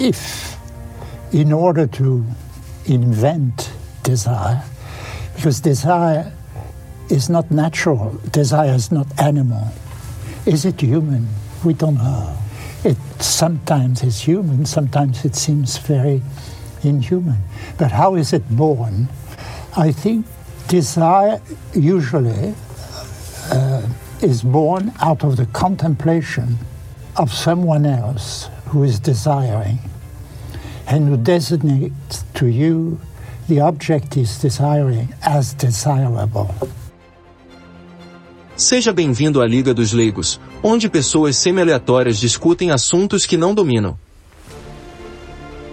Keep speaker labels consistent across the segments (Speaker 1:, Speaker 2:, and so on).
Speaker 1: if, in order to invent desire, because desire is not natural, desire is not animal. Is it human? We don't know. It sometimes is human, sometimes it seems very inhuman. But how is it born? I think desire usually uh, is born out of the contemplation of someone else who is desiring and who designates to you the object desiring as desirable.
Speaker 2: Seja bem-vindo à Liga dos Leigos, onde pessoas semi-aleatórias discutem assuntos que não dominam.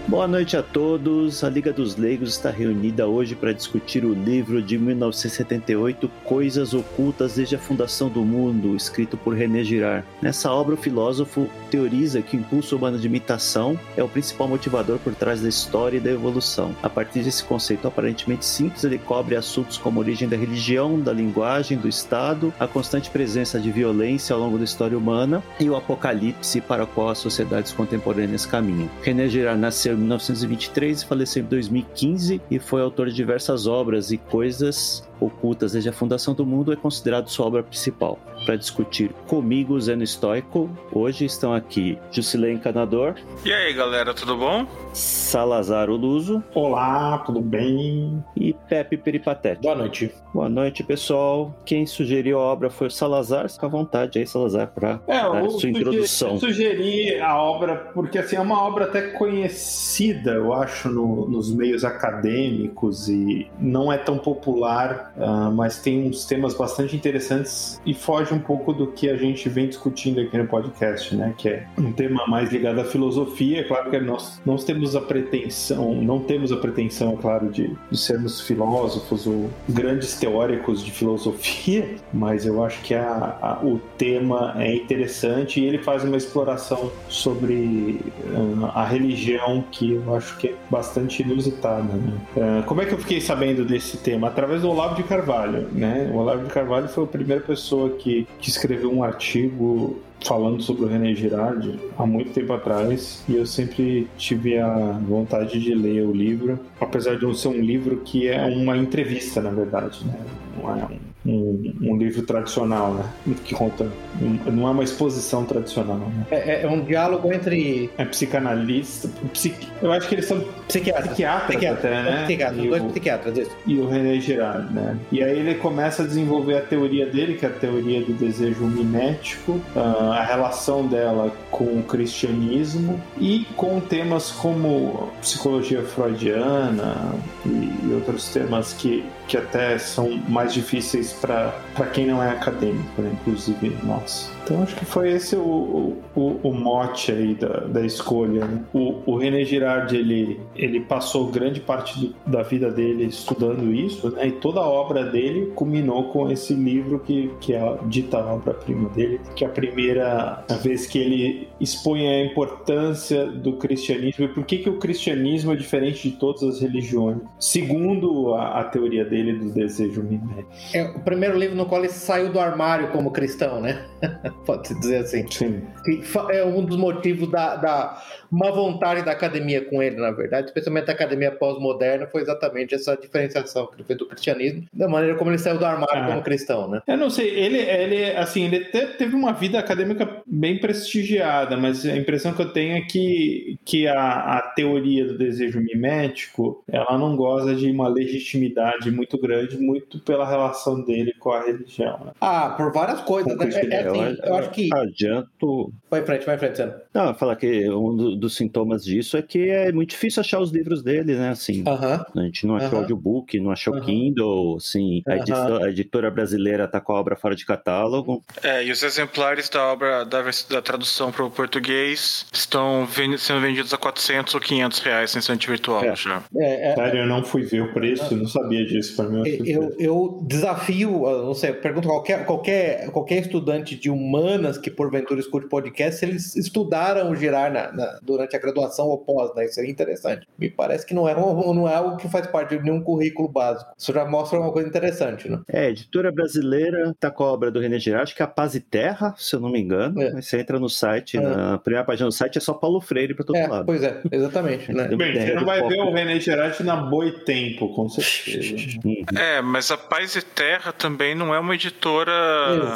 Speaker 3: Boa noite a todos. A Liga dos Leigos está reunida hoje para discutir o livro de 1978, Coisas Ocultas desde a Fundação do Mundo, escrito por René Girard. Nessa obra, o filósofo teoriza que o impulso humano de imitação é o principal motivador por trás da história e da evolução. A partir desse conceito aparentemente simples, ele cobre assuntos como a origem da religião, da linguagem, do Estado, a constante presença de violência ao longo da história humana e o apocalipse para o qual as sociedades contemporâneas caminham. René Girard nasceu 1923 e faleceu em 2015 e foi autor de diversas obras e coisas ocultas desde a fundação do mundo é considerado sua obra principal. Para discutir comigo, Zeno Stoico, hoje estão aqui Jusilei Encanador.
Speaker 4: E aí, galera, tudo bom?
Speaker 3: Salazar Oluso.
Speaker 5: Olá, tudo bem?
Speaker 3: E Pepe Peripatético.
Speaker 5: Boa noite.
Speaker 3: Boa noite, pessoal. Quem sugeriu a obra foi o Salazar. Fica à vontade aí, Salazar, para
Speaker 5: é,
Speaker 3: dar a sua introdução.
Speaker 5: Eu sugeri a obra porque assim, é uma obra até conhecida, eu acho, no, nos meios acadêmicos e não é tão popular uh, mas tem uns temas bastante interessantes e foge um pouco do que a gente vem discutindo aqui no podcast, né? Que é um tema mais ligado à filosofia. É claro que nós não temos a pretensão, não temos a pretensão, é claro, de, de sermos filósofos ou grandes teóricos de filosofia, mas eu acho que a, a, o tema é interessante e ele faz uma exploração sobre uh, a religião que eu acho que é bastante inusitada. Né? Uh, como é que eu fiquei sabendo desse tema? Através do Olavo de Carvalho, né? O Olavo de Carvalho foi a primeira pessoa que, que escreveu um artigo falando sobre o René Girardi há muito tempo atrás e eu sempre tive a vontade de ler o livro, apesar de não ser um livro que é uma entrevista, na verdade, né? Não é um um, um, livro tradicional, né? Que conta. Um, não é uma exposição tradicional. Né?
Speaker 6: É, é, um diálogo entre.
Speaker 5: É psicanalista. Psiqui... Eu acho que eles são
Speaker 6: psiquiatras,
Speaker 5: psiquiatras
Speaker 6: Psiquiatra,
Speaker 5: até, né?
Speaker 6: Psiquiatras,
Speaker 5: e
Speaker 6: dois
Speaker 5: o,
Speaker 6: psiquiatras, isso.
Speaker 5: E o René Girard, né? E aí ele começa a desenvolver a teoria dele, que é a teoria do desejo mimético, ah, a relação dela com o cristianismo e com temas como psicologia freudiana e outros temas que que até são mais difíceis para quem não é acadêmico, né? inclusive nós. Então acho que foi esse o, o, o mote aí da, da escolha. Né? O, o René Girard ele, ele passou grande parte do, da vida dele estudando isso, né? e toda a obra dele culminou com esse livro que, que é a dita obra-prima dele, que é a primeira vez que ele expõe a importância do cristianismo e por que, que o cristianismo é diferente de todas as religiões, segundo a, a teoria dele do desejo mimético.
Speaker 6: É primeiro livro no qual ele saiu do armário como cristão, né? pode-se dizer assim.
Speaker 5: Sim.
Speaker 6: Que é um dos motivos da, da má vontade da academia com ele, na verdade, especialmente a academia pós-moderna, foi exatamente essa diferenciação que ele fez do cristianismo, da maneira como ele saiu do armário ah. como cristão, né?
Speaker 5: Eu não sei, ele, ele assim, ele teve uma vida acadêmica bem prestigiada, mas a impressão que eu tenho é que, que a, a teoria do desejo mimético, ela não goza de uma legitimidade muito grande, muito pela relação dele com a religião. Né?
Speaker 6: Ah, por várias coisas, né? É, é, assim, eu acho que.
Speaker 3: Adianto.
Speaker 6: Vai em frente, vai em frente, Sandro.
Speaker 3: Não, falar que um dos sintomas disso é que é muito difícil achar os livros dele, né? Assim,
Speaker 6: uh -huh.
Speaker 3: a gente não achou uh -huh. audiobook, não achou uh -huh. Kindle, assim, a, editora, a, editora brasileira tá com a obra fora de catálogo.
Speaker 4: É, e os exemplares da obra, da, da tradução para o português, estão sendo vendidos a 400 ou 500 reais em estante virtual
Speaker 5: é.
Speaker 4: já.
Speaker 5: É, é, Sério, eu não fui ver o preço, não sabia disso. Pra mim,
Speaker 6: eu, eu desafio desafio, ah, não sei, pergunto qualquer, qualquer, qualquer estudante de humanas que porventura escute podcast, se eles estudaram girar na, na, durante a graduação ou pós, né? Isso seria interessante. Me parece que não é, um, não é algo que faz parte de nenhum currículo básico. Isso já mostra uma coisa interessante, né?
Speaker 7: É, editora brasileira tá com a obra do René Girard, acho que é a Paz e Terra, se eu não me engano.
Speaker 6: É.
Speaker 7: Você entra no site,
Speaker 6: É.
Speaker 7: na primeira página do site é só Paulo Freire pra todo
Speaker 6: É,
Speaker 7: lado.
Speaker 6: pois é, exatamente. Né?
Speaker 5: Bem, você não vai ver o René Gerard na Boi Tempo, com certeza.
Speaker 4: É, mas a Paz e Terra também não é uma editora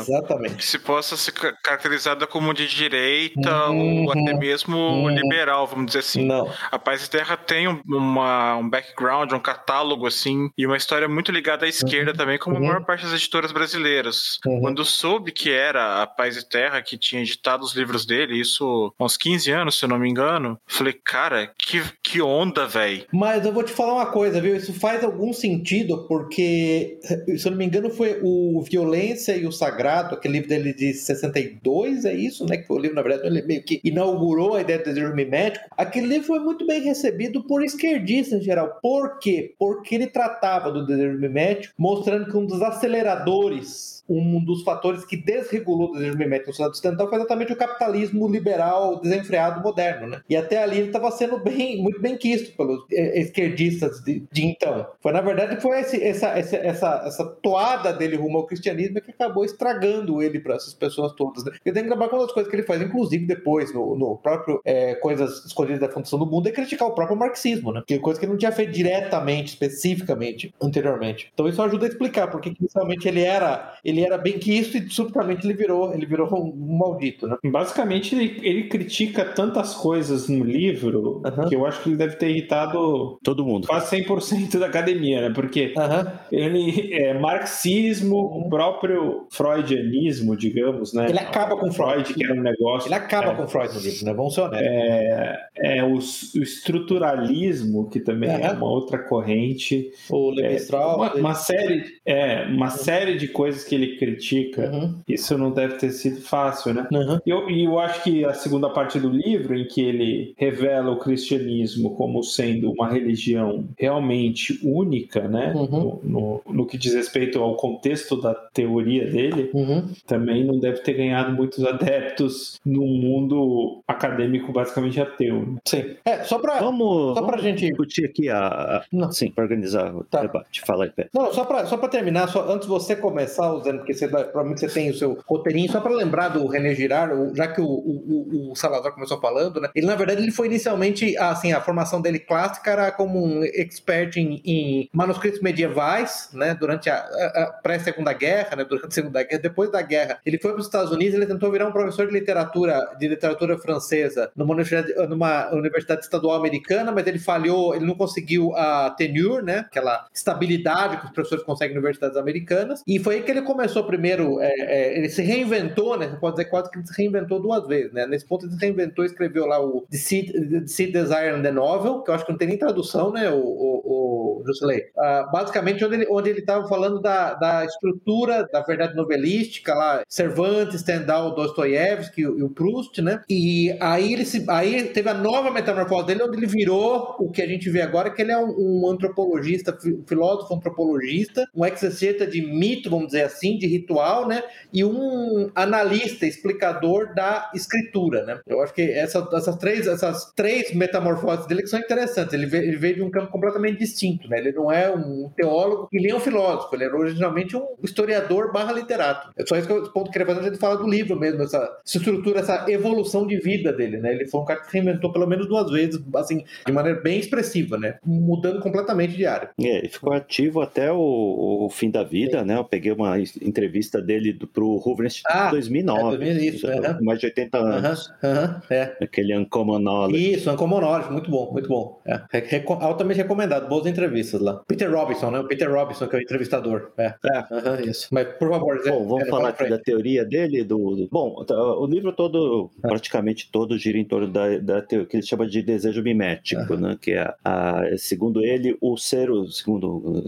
Speaker 6: Exatamente.
Speaker 4: que se possa ser ca- caracterizada como de direita
Speaker 6: Uhum.
Speaker 4: ou até mesmo
Speaker 6: Uhum.
Speaker 4: Liberal, vamos dizer assim.
Speaker 6: Não.
Speaker 4: A Paz e Terra tem um, uma- um background, um catálogo, assim, e uma história muito ligada à esquerda também, como
Speaker 6: Uhum.
Speaker 4: a maior parte das editoras brasileiras.
Speaker 6: Uhum.
Speaker 4: Quando soube que era a Paz e Terra que tinha editado os livros dele, isso há uns 15 anos, se eu não me engano, falei, cara, que, que onda, velho.
Speaker 6: Mas eu vou te falar uma coisa, viu? Isso faz algum sentido, porque, se eu não me engano, foi o Violência e o Sagrado, aquele livro dele de 62, é isso, né? Que foi o livro, na verdade, ele meio que inaugurou a ideia do desejo mimético. Aquele livro foi muito bem recebido por esquerdistas em geral. Por quê? Porque ele tratava do desejo mimético, mostrando que um dos aceleradores um dos fatores que desregulou o mimético no sociedade ocidental foi exatamente o capitalismo liberal desenfreado moderno, né? E até ali ele estava sendo bem, muito bem quisto pelos eh, esquerdistas de, de então. Foi, na verdade, foi esse- essa, essa, essa, essa toada dele rumo ao cristianismo que acabou estragando ele para essas pessoas todas, né? Eu tenho que lembrar uma das coisas que ele faz, inclusive depois, no, no próprio eh, Coisas Escolhidas da Fundação do Mundo, é criticar o próprio marxismo, né? Que é coisa que ele não tinha feito diretamente, especificamente, anteriormente. Então isso ajuda a explicar porque que inicialmente ele era, ele era bem quisto e subitamente ele virou, ele virou um, maldito, né?
Speaker 5: Basicamente, ele, ele critica tantas coisas no livro que eu acho que ele deve ter irritado
Speaker 7: Todo mundo.
Speaker 5: quase 100% da academia, né? Porque ele é marxismo, o próprio freudianismo, digamos, né?
Speaker 6: Ele acaba com Freud.
Speaker 5: que era um negócio.
Speaker 6: Ele acaba
Speaker 5: é,
Speaker 6: com Freud no livro, né? Vamos ser honestos.
Speaker 5: É o, o estruturalismo, que também é uma outra corrente.
Speaker 6: o Levi Strauss.
Speaker 5: Uma, uma série, é, uma série de coisas que ele critica.
Speaker 6: Uhum.
Speaker 5: Isso não deve ter sido fácil, né?
Speaker 6: Uhum.
Speaker 5: E eu, e eu acho que a segunda parte do livro, em que ele revela o cristianismo como sendo uma religião realmente única, né?
Speaker 6: Uhum.
Speaker 5: No, no, no que diz respeito ao contexto da teoria dele,
Speaker 6: Uhum.
Speaker 5: também não deve ter ganhado muitos adeptos num mundo acadêmico basicamente ateu. né?
Speaker 6: Sim. É, só pra.
Speaker 7: Vamos,
Speaker 6: Só pra
Speaker 7: vamos
Speaker 6: gente-
Speaker 7: discutir aqui a, a sim, para organizar o
Speaker 6: Tá.
Speaker 7: debate. Fala aí, Pé.
Speaker 6: Não, só pra, só pra terminar, só, antes de você começar, usando, porque você, provavelmente você tem o seu roteirinho, só pra lembrar do René Girard, já que o, o- o Salazar começou falando, né? Ele, na verdade, ele foi inicialmente, assim, a formação dele clássica era como um expert em, em manuscritos medievais, né? Durante a, a- a pré-segunda guerra, né? Durante a segunda guerra, depois da guerra, ele foi para os Estados Unidos, ele tentou virar um professor de literatura, de literatura francesa numa universidade, numa universidade estadual americana, mas ele falhou, ele não conseguiu a tenure, né? Aquela estabilidade que os professores conseguem em universidades americanas. E foi aí que ele começou primeiro, é, é, ele se reinventou, né? Você pode dizer quase que ele se reinventou duas vezes, né? Nesse ponto ele se reinventou e escreveu lá o The Seed, Desire and the Novel, que eu acho que não tem nem tradução, né? O, o, o. Ah, basicamente, onde ele onde ele estava falando da, da estrutura da verdade novelística lá, Cervantes, Stendhal, Dostoiévski e o Proust, né? E aí ele se, aí teve a nova metamorfose dele, onde ele virou o que a gente vê agora, que ele é um, um antropologista, fi- filósofo antropologista, um exegeta de mito, vamos dizer assim, de ritual, né? E um analista, explicador da escritura, né? Eu acho que essa- essas, três, essas três metamorfoses dele que são interessantes. Ele veio, ele veio de um campo completamente distinto, né? Ele não é um teólogo e nem um filósofo, ele era originalmente um historiador barra literato. É só isso que eu, ponto que eu queria fazer, a gente fala do livro mesmo, essa, estrutura, essa evolução de vida dele, né? Ele foi um cara que se reinventou pelo menos duas vezes, assim, de maneira bem expressiva, né? Mudando completamente de área.
Speaker 7: É, ele ficou ativo até o, o fim da vida, né? Eu peguei uma entrevista dele do, pro Hoover Institute
Speaker 6: Ah,
Speaker 7: em 2009.
Speaker 6: é, 2000, isso,
Speaker 7: já
Speaker 6: aham.
Speaker 7: com mais de 80 anos.
Speaker 6: Aham, aham, é.
Speaker 7: Aquele Uncommon Knowledge.
Speaker 6: Isso, Uncommon Knowledge, muito bom, muito bom. É. Reco- altamente recomendado, boas entrevistas lá. Peter Robinson, né? O Peter Robinson, que é o entrevistador. É, é. aham, isso. Mas, por favor.
Speaker 7: Bom, vamos
Speaker 6: é,
Speaker 7: falar aqui da teoria dele. Do, do- Bom, o livro todo, praticamente todo, gira em torno da, da teoria o que ele chama de desejo mimético, né? Que é, a, segundo ele, o ser, segundo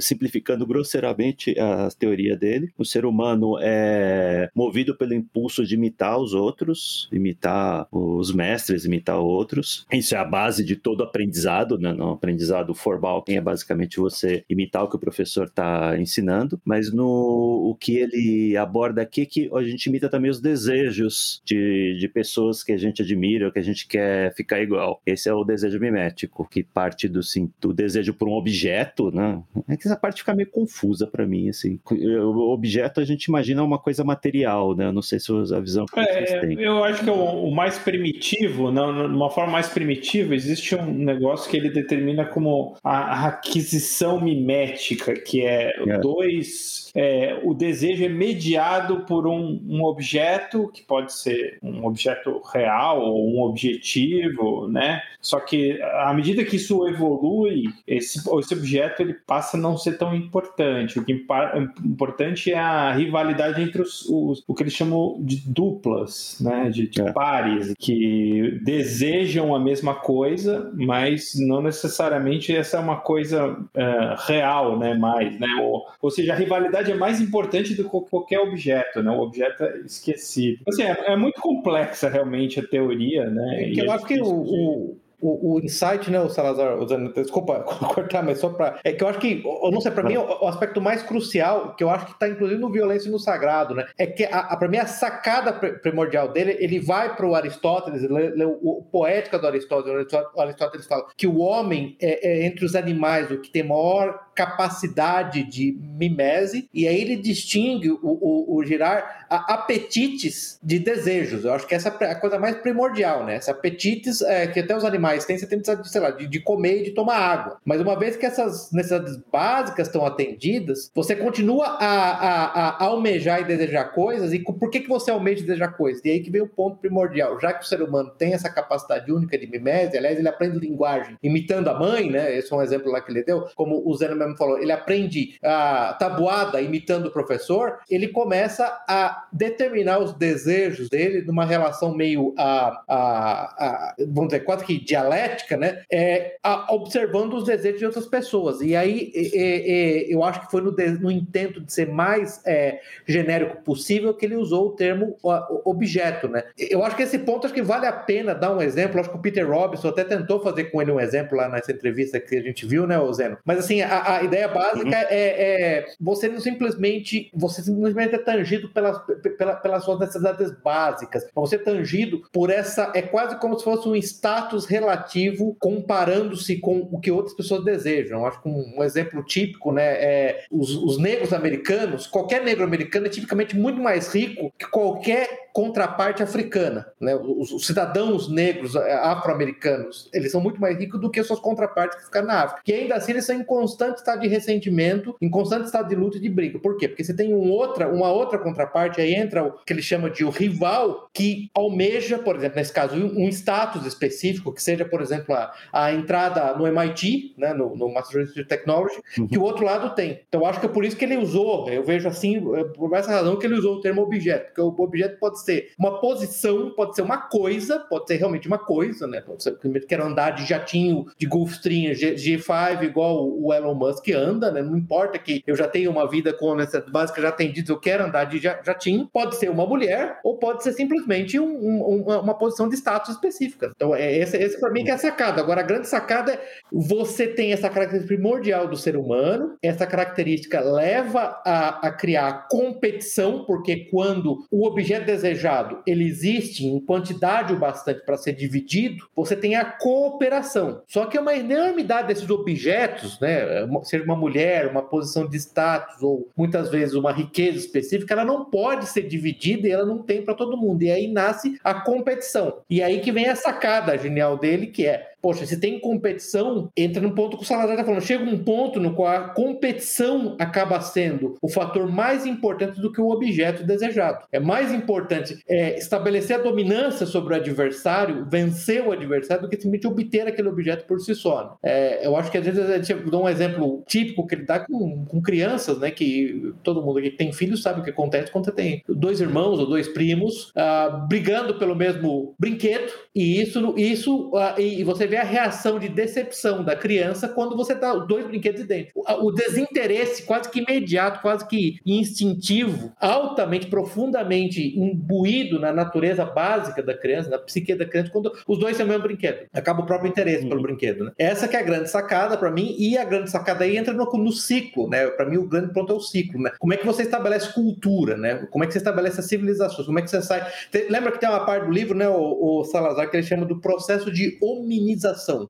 Speaker 7: simplificando grosseiramente a teoria dele, o ser humano é movido pelo impulso de imitar os outros, imitar os mestres, imitar outros. Isso é a base de todo aprendizado, né? No aprendizado formal, é basicamente você imitar o que o professor está ensinando, mas no o que ele aborda aqui é que a gente imita também os desejos de, de pessoas que a gente admira, que a gente quer ficar igual. Esse é o desejo mimético, que parte do, sim, do desejo por um objeto, né? É que essa parte fica meio confusa para mim, assim. O objeto a gente imagina uma coisa material, né? Não sei se a visão que
Speaker 5: é, vocês têm. Eu acho que é o, o mais primitivo, não, uma forma mais primitiva, existe um negócio que ele determina como a aquisição mimética, que é, é. dois é, o desejo é mediado por um, um, objeto, que pode ser um objeto real ou um objetivo, né? Só que à medida que isso evolui, esse, esse objeto ele passa a não ser tão importante. O que é importante é a rivalidade entre os, os o que eles chamam de duplas, né? De, de é. pares, que desejam a mesma coisa, mas não necessariamente essa é uma coisa uh, real, né? Mais, né? Ou, ou seja, a rivalidade é mais importante do que qualquer objeto, né? O objeto é esquecido. Assim, é, é muito complexa realmente a teoria, né?
Speaker 6: É que eu acho que o, o o, o insight, né, o Salazar, usando, desculpa cortar, mas só para. É que eu acho que, eu não sei, para mim, o, o, aspecto mais crucial, que eu acho que está inclusive no Violência e no Sagrado, né, é que, a, a para mim, a sacada primordial dele, ele vai para o Aristóteles, lê, lê o, o, Poética do Aristóteles, o Aristóteles fala que o homem é, é entre os animais o que tem maior capacidade de mimese, e aí ele distingue o, o, o girar apetites de desejos. Eu acho que essa é a coisa mais primordial, né? Esse apetites é, que até os animais têm, você tem necessidade, sei lá, de, de comer e de tomar água. Mas uma vez que essas necessidades básicas estão atendidas, você continua a, a, a, almejar e desejar coisas, e por que, que você almeja e deseja coisas? E aí que vem o ponto primordial. Já que o ser humano tem essa capacidade única de mimese, aliás, ele aprende linguagem imitando a mãe, né? Esse é um exemplo lá que ele deu, como o Zeno mesmo falou, ele aprende a tabuada imitando o professor, ele começa a determinar os desejos dele numa relação meio, a, a, a vamos dizer, quase que dialética, né? É, a, observando os desejos de outras pessoas. E aí é, é, eu acho que foi no, no intento de ser mais é, genérico possível que ele usou o termo objeto, né? Eu acho que esse ponto acho que vale a pena dar um exemplo. Acho que o Peter Robinson até tentou fazer com ele um exemplo lá nessa entrevista que a gente viu, né, Zeno? Mas assim, a, a ideia básica uhum. é, é, você não simplesmente você simplesmente é tangido pelas, pela, pelas suas necessidades básicas. Você é tangido por essa é quase como se fosse um status relativo comparando-se com o que outras pessoas desejam. Acho que um, um exemplo típico, né, é os, os negros americanos. Qualquer negro americano é tipicamente muito mais rico que qualquer contraparte africana. Né? Os, os cidadãos negros é, afro-americanos eles são muito mais ricos do que suas contrapartes que ficaram na África. E ainda assim eles são em constante estado de ressentimento, em constante estado de luta e de briga. Por quê? Porque você tem um outra, uma outra contraparte, aí entra o que ele chama de o rival, que almeja, por exemplo, nesse caso, um status específico, que seja, por exemplo, a, a entrada no MIT, né, no, no Massachusetts Technology, uhum. que o outro lado tem. Então, acho que é por isso que ele usou, eu vejo assim, é por essa razão que ele usou o termo objeto, porque o objeto pode ser uma posição, pode ser uma coisa, pode ser realmente uma coisa, né? Pode ser que quero andar de jatinho, de Gulfstream, G, 5 igual o Elon Musk anda, né? Não importa que eu já tenha uma vida com necessidades básicas já atendidas, eu quero andar de jatinho. Pode ser uma mulher ou pode ser simplesmente um, um, uma posição de status específica. Então, é esse, esse para mim que é a sacada. Agora, a grande sacada é você tem essa característica primordial do ser humano, essa característica leva a, a criar competição, porque quando o objeto desejado ele existe em quantidade o bastante para ser dividido, você tem a cooperação. Só que é uma enormidade desses objetos, né, seja uma mulher, uma posição de status ou muitas vezes uma riqueza específica, ela não pode ser dividida e ela não tem para todo mundo. E aí nasce a competição. E aí que vem a sacada genial dele, que é poxa, se tem competição, entra no ponto que o Salazar está falando. Chega um ponto no qual a competição acaba sendo o fator mais importante do que o objeto desejado. É mais importante é, estabelecer a dominância sobre o adversário, vencer o adversário, do que simplesmente obter aquele objeto por si só. Né? É, eu acho que às vezes a gente dá um exemplo típico que ele dá com, com crianças, né? Que todo mundo que tem filhos sabe o que acontece quando você tem dois irmãos ou dois primos uh, brigando pelo mesmo brinquedo, e isso, isso uh, e você vê a reação de decepção da criança quando você tá dois brinquedos dentro. O, o desinteresse quase que imediato, quase que instintivo, altamente, profundamente imbuído na natureza básica da criança, na psique da criança, quando os dois têm o mesmo brinquedo. Acaba o próprio interesse uhum. pelo brinquedo. Né? Essa que é a grande sacada para mim, e a grande sacada aí entra no, no ciclo, né? Para mim, o grande ponto é o ciclo, né? Como é que você estabelece cultura, né? Como é que você estabelece as civilizações? Como é que você sai. Tem, lembra que tem uma parte do livro, né, o, o, Salazar, que ele chama do processo de hominização.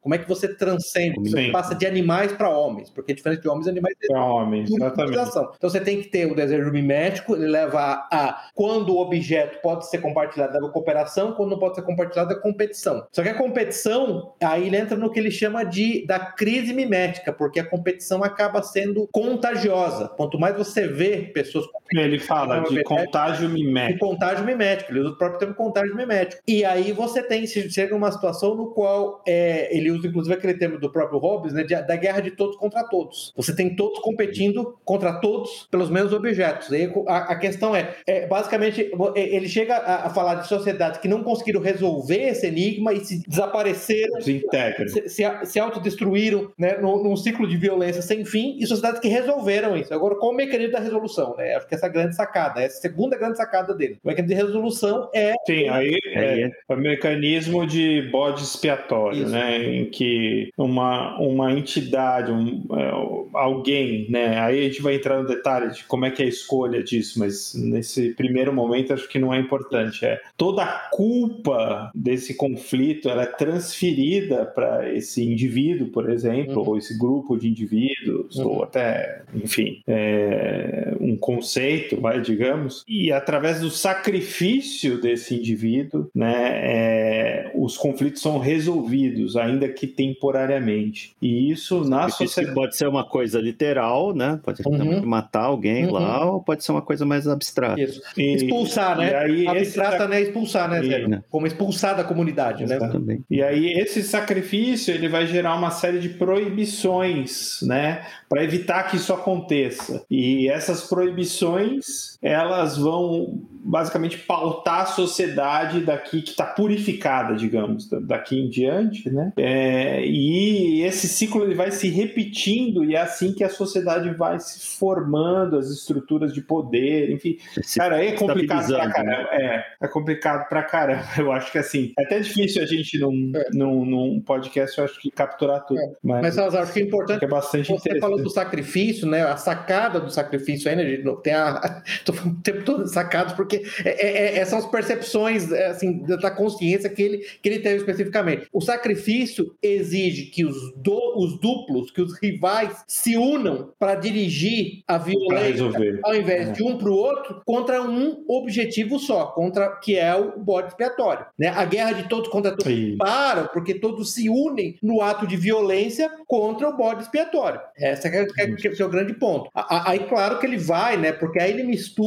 Speaker 6: Como é que você transcende, você passa de animais para homens, porque é diferente de homens e animais.
Speaker 5: Para homens, exatamente.
Speaker 6: Então você tem que ter o desejo mimético, ele leva a, a quando o objeto pode ser compartilhado, leva a cooperação, quando não pode ser compartilhado, é competição. Só que a competição, aí ele entra no que ele chama de da crise mimética, porque a competição acaba sendo contagiosa. Quanto mais você vê pessoas
Speaker 5: ele fala de contágio mimético. De
Speaker 6: contágio mimético, ele usa o próprio termo contágio mimético. E aí você tem, chega numa situação no qual é, ele usa inclusive aquele termo do próprio Hobbes, né, de, da guerra de todos contra todos. Você tem todos competindo contra todos pelos mesmos objetos. E a, a questão é, é, basicamente, ele chega a, a, falar de sociedades que não conseguiram resolver esse enigma e se desapareceram,
Speaker 5: se,
Speaker 6: se, se, se autodestruíram né, num, num, ciclo de violência sem fim, e sociedades que resolveram isso. Agora, qual o mecanismo da resolução? Né? Acho que essa grande sacada, essa segunda grande sacada dele. O mecanismo de resolução é.
Speaker 5: Sim, aí é, é o mecanismo de bode expiatório, Isso. né? Em que uma, uma entidade, um, é, alguém, né? Aí a gente vai entrar no detalhe de como é que é a escolha disso, mas nesse primeiro momento acho que não é importante. É toda a culpa desse conflito ela é transferida para esse indivíduo, por exemplo, uhum. ou esse grupo de indivíduos, uhum. ou até, enfim, é, um conceito conceito, vai, digamos, e através do sacrifício desse indivíduo, né, é, os conflitos são resolvidos, ainda que temporariamente. E isso na sociedade
Speaker 3: pode ser uma coisa literal, né? Pode uhum. matar alguém uhum. lá, ou pode ser uma coisa mais abstrata. Isso.
Speaker 6: E, expulsar, né? Aí Abstrata, esse... né? Expulsar, né? E, né? Como expulsar da comunidade, né?
Speaker 5: Também. E aí esse sacrifício ele vai gerar uma série de proibições, né? Para evitar que isso aconteça. E essas proibições elas vão basicamente pautar a sociedade daqui que está purificada, digamos, daqui em diante, né? É, e esse ciclo ele vai se repetindo e é assim que a sociedade vai se formando, as estruturas de poder, enfim. Se cara, é complicado pra caramba. Né? É, é complicado pra caramba. Eu acho que assim, é até difícil a gente num, é. num, num podcast, eu acho que capturar tudo. É.
Speaker 6: Mas, mas Salazar, acho que é importante. É bastante você falou do sacrifício, né? A sacada do sacrifício aí, né? Tem a. O tempo todo sacados, porque é, é, é, são as percepções é, assim, da consciência que ele, que ele teve especificamente. O sacrifício exige que os, do, os duplos, que os rivais se unam para dirigir a violência, ao invés de um para o outro, contra um objetivo só, contra que é o bode expiatório. Né? A guerra de todos contra todos para, porque todos se unem no ato de violência contra o bode expiatório. Esse é, é, é, é o grande ponto. Aí, claro que ele vai, né? Porque aí ele mistura.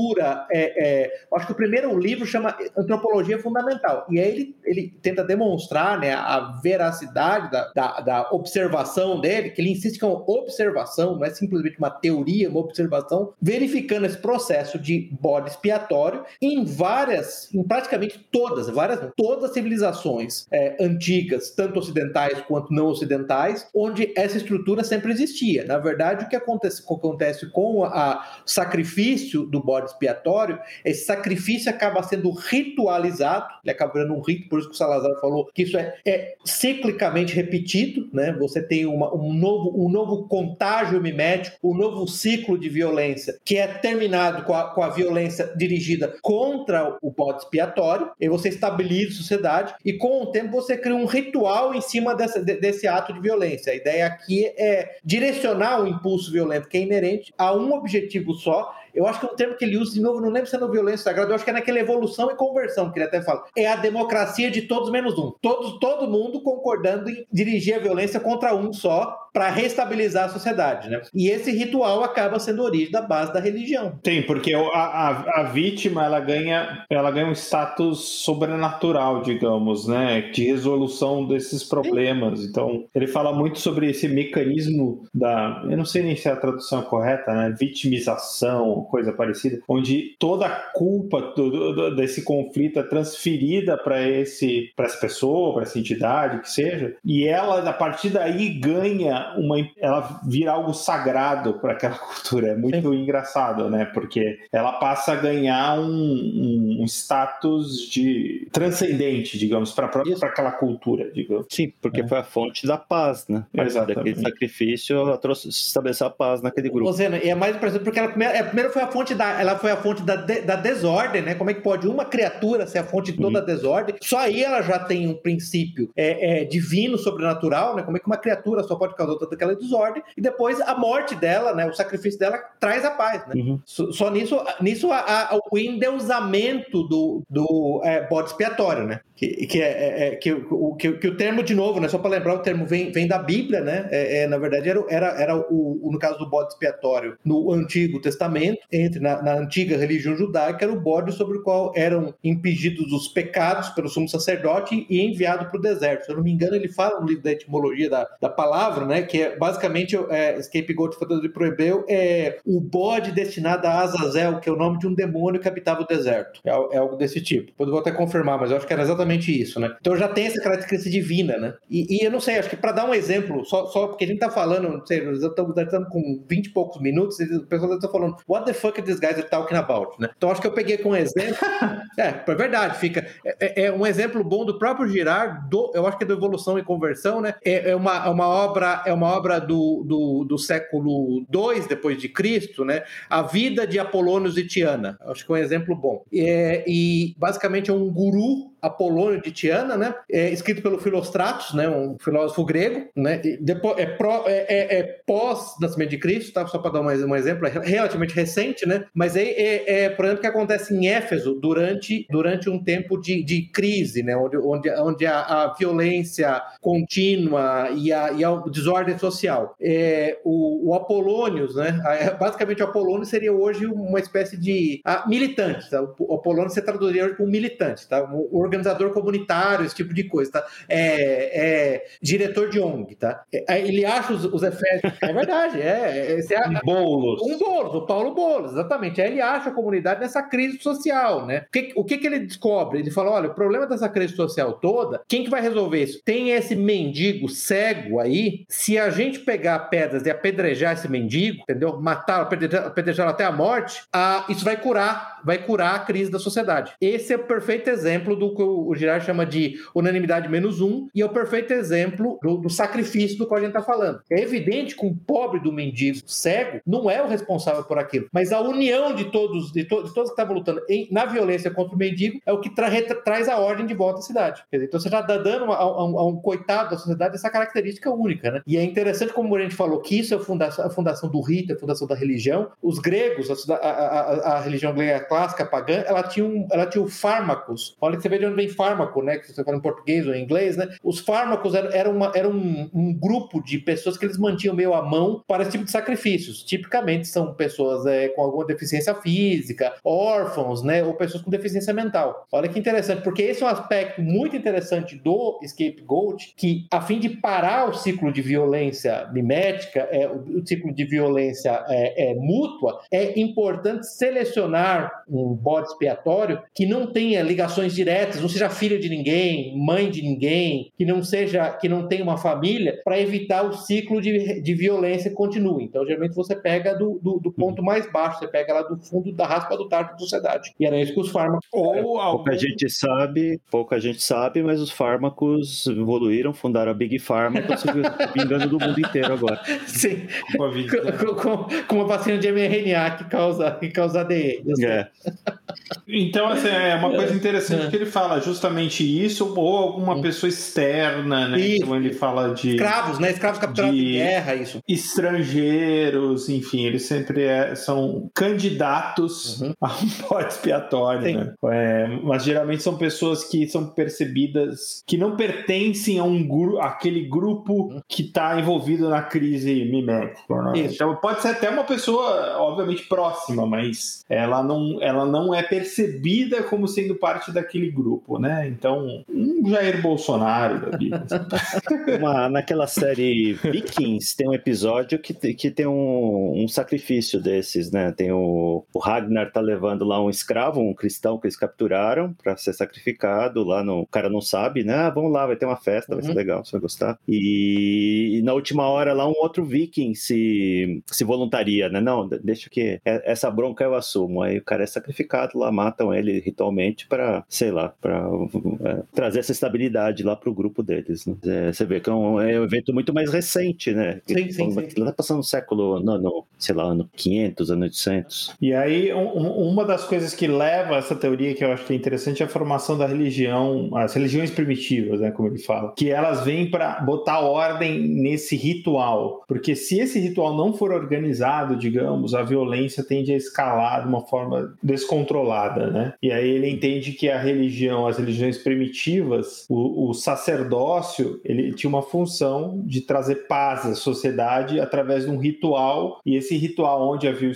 Speaker 6: É, é, acho que o primeiro livro chama Antropologia Fundamental. E aí ele, ele tenta demonstrar né, a veracidade da, da, da, observação dele, que ele insiste que é uma observação, não é simplesmente uma teoria, uma observação, verificando esse processo de bode expiatório em várias, em praticamente todas, várias, todas as civilizações é, antigas, tanto ocidentais quanto não ocidentais, onde essa estrutura sempre existia. Na verdade, o que acontece, acontece com o sacrifício do bode expiatório, esse sacrifício acaba sendo ritualizado, ele acaba virando um rito, por isso que o Salazar falou que isso é, é ciclicamente repetido, né? Você tem uma, um, novo, um novo contágio mimético, um novo ciclo de violência, que é terminado com a, com a violência dirigida contra o bode expiatório, e você estabiliza a sociedade, e com o tempo você cria um ritual em cima dessa, desse ato de violência. A ideia aqui é direcionar o impulso violento que é inerente a um objetivo só, eu acho que é um termo que ele usa, de novo, não lembro se é no violência sagrada, eu acho que é naquela evolução e conversão, que ele até fala. É a democracia de todos menos um. Todos, todo mundo concordando em dirigir a violência contra um só para restabilizar a sociedade, né? E esse ritual acaba sendo a origem da base da religião.
Speaker 5: Tem, porque a, a, a vítima, ela ganha, ela ganha um status sobrenatural, digamos, né? De resolução desses problemas. Então, ele fala muito sobre esse mecanismo da, eu não sei nem se é a tradução correta, né? Vitimização, coisa parecida, onde toda a culpa do, do, desse conflito é transferida para esse, para essa pessoa, para essa entidade, que seja, e ela a partir daí ganha uma, ela vira algo sagrado para aquela cultura. É muito Sim. engraçado, né? Porque ela passa a ganhar um, um, um status de transcendente, digamos, para aquela cultura, digamos.
Speaker 3: Sim, porque é. foi a fonte da paz, né?
Speaker 5: Exatamente.
Speaker 3: Daquele sacrifício, ela trouxe, estabeleceu a paz naquele grupo.
Speaker 6: Zena, e é mais impressionante porque ela é, primeiro foi a fonte da, ela foi a fonte da, de, da desordem, né? Como é que pode uma criatura ser a fonte de toda uhum. a desordem? Só aí ela já tem um princípio é, é, divino, sobrenatural, né? Como é que uma criatura só pode causar toda aquela desordem? E depois a morte dela, né? O sacrifício dela traz a paz, né? Uhum. Só, só, nisso, nisso a, a, o endeusamento do, do é, bode expiatório, né? Que, é, é, é que, o, que, que, o termo, de novo, né, só para lembrar, o termo vem, vem da Bíblia, né? É, é, na verdade, era, era, era o, no caso do bode expiatório, no Antigo Testamento, entre na, na, antiga religião judaica, era o bode sobre o qual eram impedidos os pecados pelo sumo sacerdote e enviado para o deserto. Se eu não me engano, ele fala no livro da etimologia da, da palavra, né? Que é basicamente é, scapegoat fantasia pro hebreu é o bode destinado a Azazel, que é o nome de um demônio que habitava o deserto. É, é algo desse tipo. Depois eu vou até confirmar, mas eu acho que era exatamente exatamente isso, né? Então já tem essa característica divina, né? E, e eu não sei, acho que para dar um exemplo, só, só porque a gente tá falando, não sei, nós estamos, estamos com 20 e poucos minutos, e o pessoal está falando, what the fuck these guys are talking about, né? Então acho que eu peguei com um exemplo. é, é verdade, fica. É, é, é, um exemplo bom do próprio Girard, do, eu acho que é do Evolução e Conversão, né? É, é uma, é uma obra, é uma obra do, do, do século II depois de Cristo, né? A vida de Apolônio e Tiana. Acho que é um exemplo bom. É, e basicamente é um guru Apolônio de Tiana, né? É escrito pelo Filostratos, né? Um filósofo grego, né? E depois é, pró, é, é, é pós nascimento de Cristo, tá? Só para dar mais um exemplo, é relativamente recente, né? Mas é, é, é, por exemplo, que acontece em Éfeso durante, durante um tempo de, de crise, né? Onde, onde, onde a, a violência contínua e a, e a desordem social. É, o, o Apolônios, né? Basicamente, o Apolônio seria hoje uma espécie de ah, militante, tá? O Apolônio se traduziria hoje como militante, tá? O, organizador comunitário, esse tipo de coisa, tá? É, é diretor de ONG, tá? É, ele acha os, os efeitos. É verdade, é. é, é
Speaker 5: um Boulos.
Speaker 6: Um Boulos, o Paulo Boulos, exatamente. Aí ele acha a comunidade nessa crise social, né? O que, o que, que ele descobre? Ele fala: olha, o problema dessa crise social toda, quem que vai resolver isso? Tem esse mendigo cego aí, se a gente pegar pedras e apedrejar esse mendigo, entendeu? Matar, apedrejar até a morte, ah, isso vai curar, vai curar a crise da sociedade. Esse é o perfeito exemplo do que o Girard chama de unanimidade menos um, e é o perfeito exemplo do, do sacrifício do qual a gente está falando. É evidente que um pobre do mendigo cego não é o responsável por aquilo, mas a união de todos, de, to, de todos que estavam lutando em, na violência contra o mendigo é o que tra, traz a ordem de volta à cidade. Dizer, então você está dando a, a, a, um coitado da sociedade essa característica única, né? E é interessante como a gente falou que isso é a fundação, a fundação do rito, a fundação da religião. Os gregos, a, a religião grega clássica, pagã, ela tinha, um, ela tinha fármacos. Olha que você vê de onde vem fármaco, né? Que você fala em português ou em inglês, né? Os fármacos eram, eram, uma, eram um, um, grupo de pessoas que eles mantinham meio à mão para esse tipo de sacrifícios. Tipicamente são pessoas é, com alguma deficiência física, órfãos, né? Ou pessoas com deficiência mental. Olha que interessante, porque esse é um aspecto muito interessante do scapegoat, que a fim de parar o ciclo de violência mimética, é, o, o ciclo de violência é, é, mútua, é importante selecionar um bode expiatório que não tenha ligações diretas não seja filho de ninguém, mãe de ninguém, que não seja, que não tenha uma família, para evitar o ciclo de, de violência que continue. Então, geralmente você pega do, do, do, ponto mais baixo, você pega lá do fundo da raspa do tardo da sociedade. E era isso que os fármacos.
Speaker 3: Ou algum... Pouca gente sabe, pouca gente sabe, mas os fármacos evoluíram, fundaram a Big Pharma, estão se vingando do mundo inteiro agora.
Speaker 6: Sim. Com, com, com, uma vacina de mRNA que causa, que causa ADN.
Speaker 3: É.
Speaker 5: Então, assim, é uma coisa interessante que ele fala justamente isso, ou alguma pessoa externa, né?
Speaker 6: Isso.
Speaker 5: Então ele fala de
Speaker 6: Escravos, né? Escravos capturados
Speaker 5: De-
Speaker 6: guerra, isso.
Speaker 5: estrangeiros, enfim, eles sempre é- são candidatos
Speaker 6: Uhum.
Speaker 5: a um bode expiatório, né? É, mas geralmente são pessoas que são percebidas que não pertencem a um grupo, aquele grupo que está envolvido na crise mimética. né? Então pode ser até uma pessoa, obviamente, próxima, mas ela não, ela não é percebida como sendo parte daquele grupo, né? Então, um Jair Bolsonaro da vida. assim.
Speaker 3: Uma- naquela série Vikings tem um episódio que, que tem um, um sacrifício desses, né? Tem o, o Ragnar tá levando lá um escravo, um cristão que eles capturaram para ser sacrificado lá no. O cara não sabe, né? Ah, vamos lá, vai ter uma festa, vai ser
Speaker 6: Uhum.
Speaker 3: legal, você vai gostar. E, e na última hora lá um outro viking se, se voluntaria, né? Não, de- deixa que é- essa bronca eu assumo. Aí o cara é sacrificado lá, matam ele ritualmente para, sei lá, para trazer essa estabilidade lá pro grupo deles. né? É, você vê que é um, é um evento muito mais recente, né?
Speaker 6: Sim, sim, sim.
Speaker 3: Aquilo tá passando no século, no, no, sei lá, ano 500, ano 800.
Speaker 5: E aí, um- um- uma das coisas que leva a essa teoria que eu acho que é interessante é a formação da religião, as religiões primitivas, né, como ele fala, que elas vêm para botar ordem nesse ritual, porque se esse ritual não for organizado, digamos, a violência tende a escalar de uma forma descontrolada, né? E aí ele entende que a religião, as religiões primitivas, o, o sacerdócio, ele tinha uma função de trazer paz à sociedade através de um ritual, e esse ritual onde havia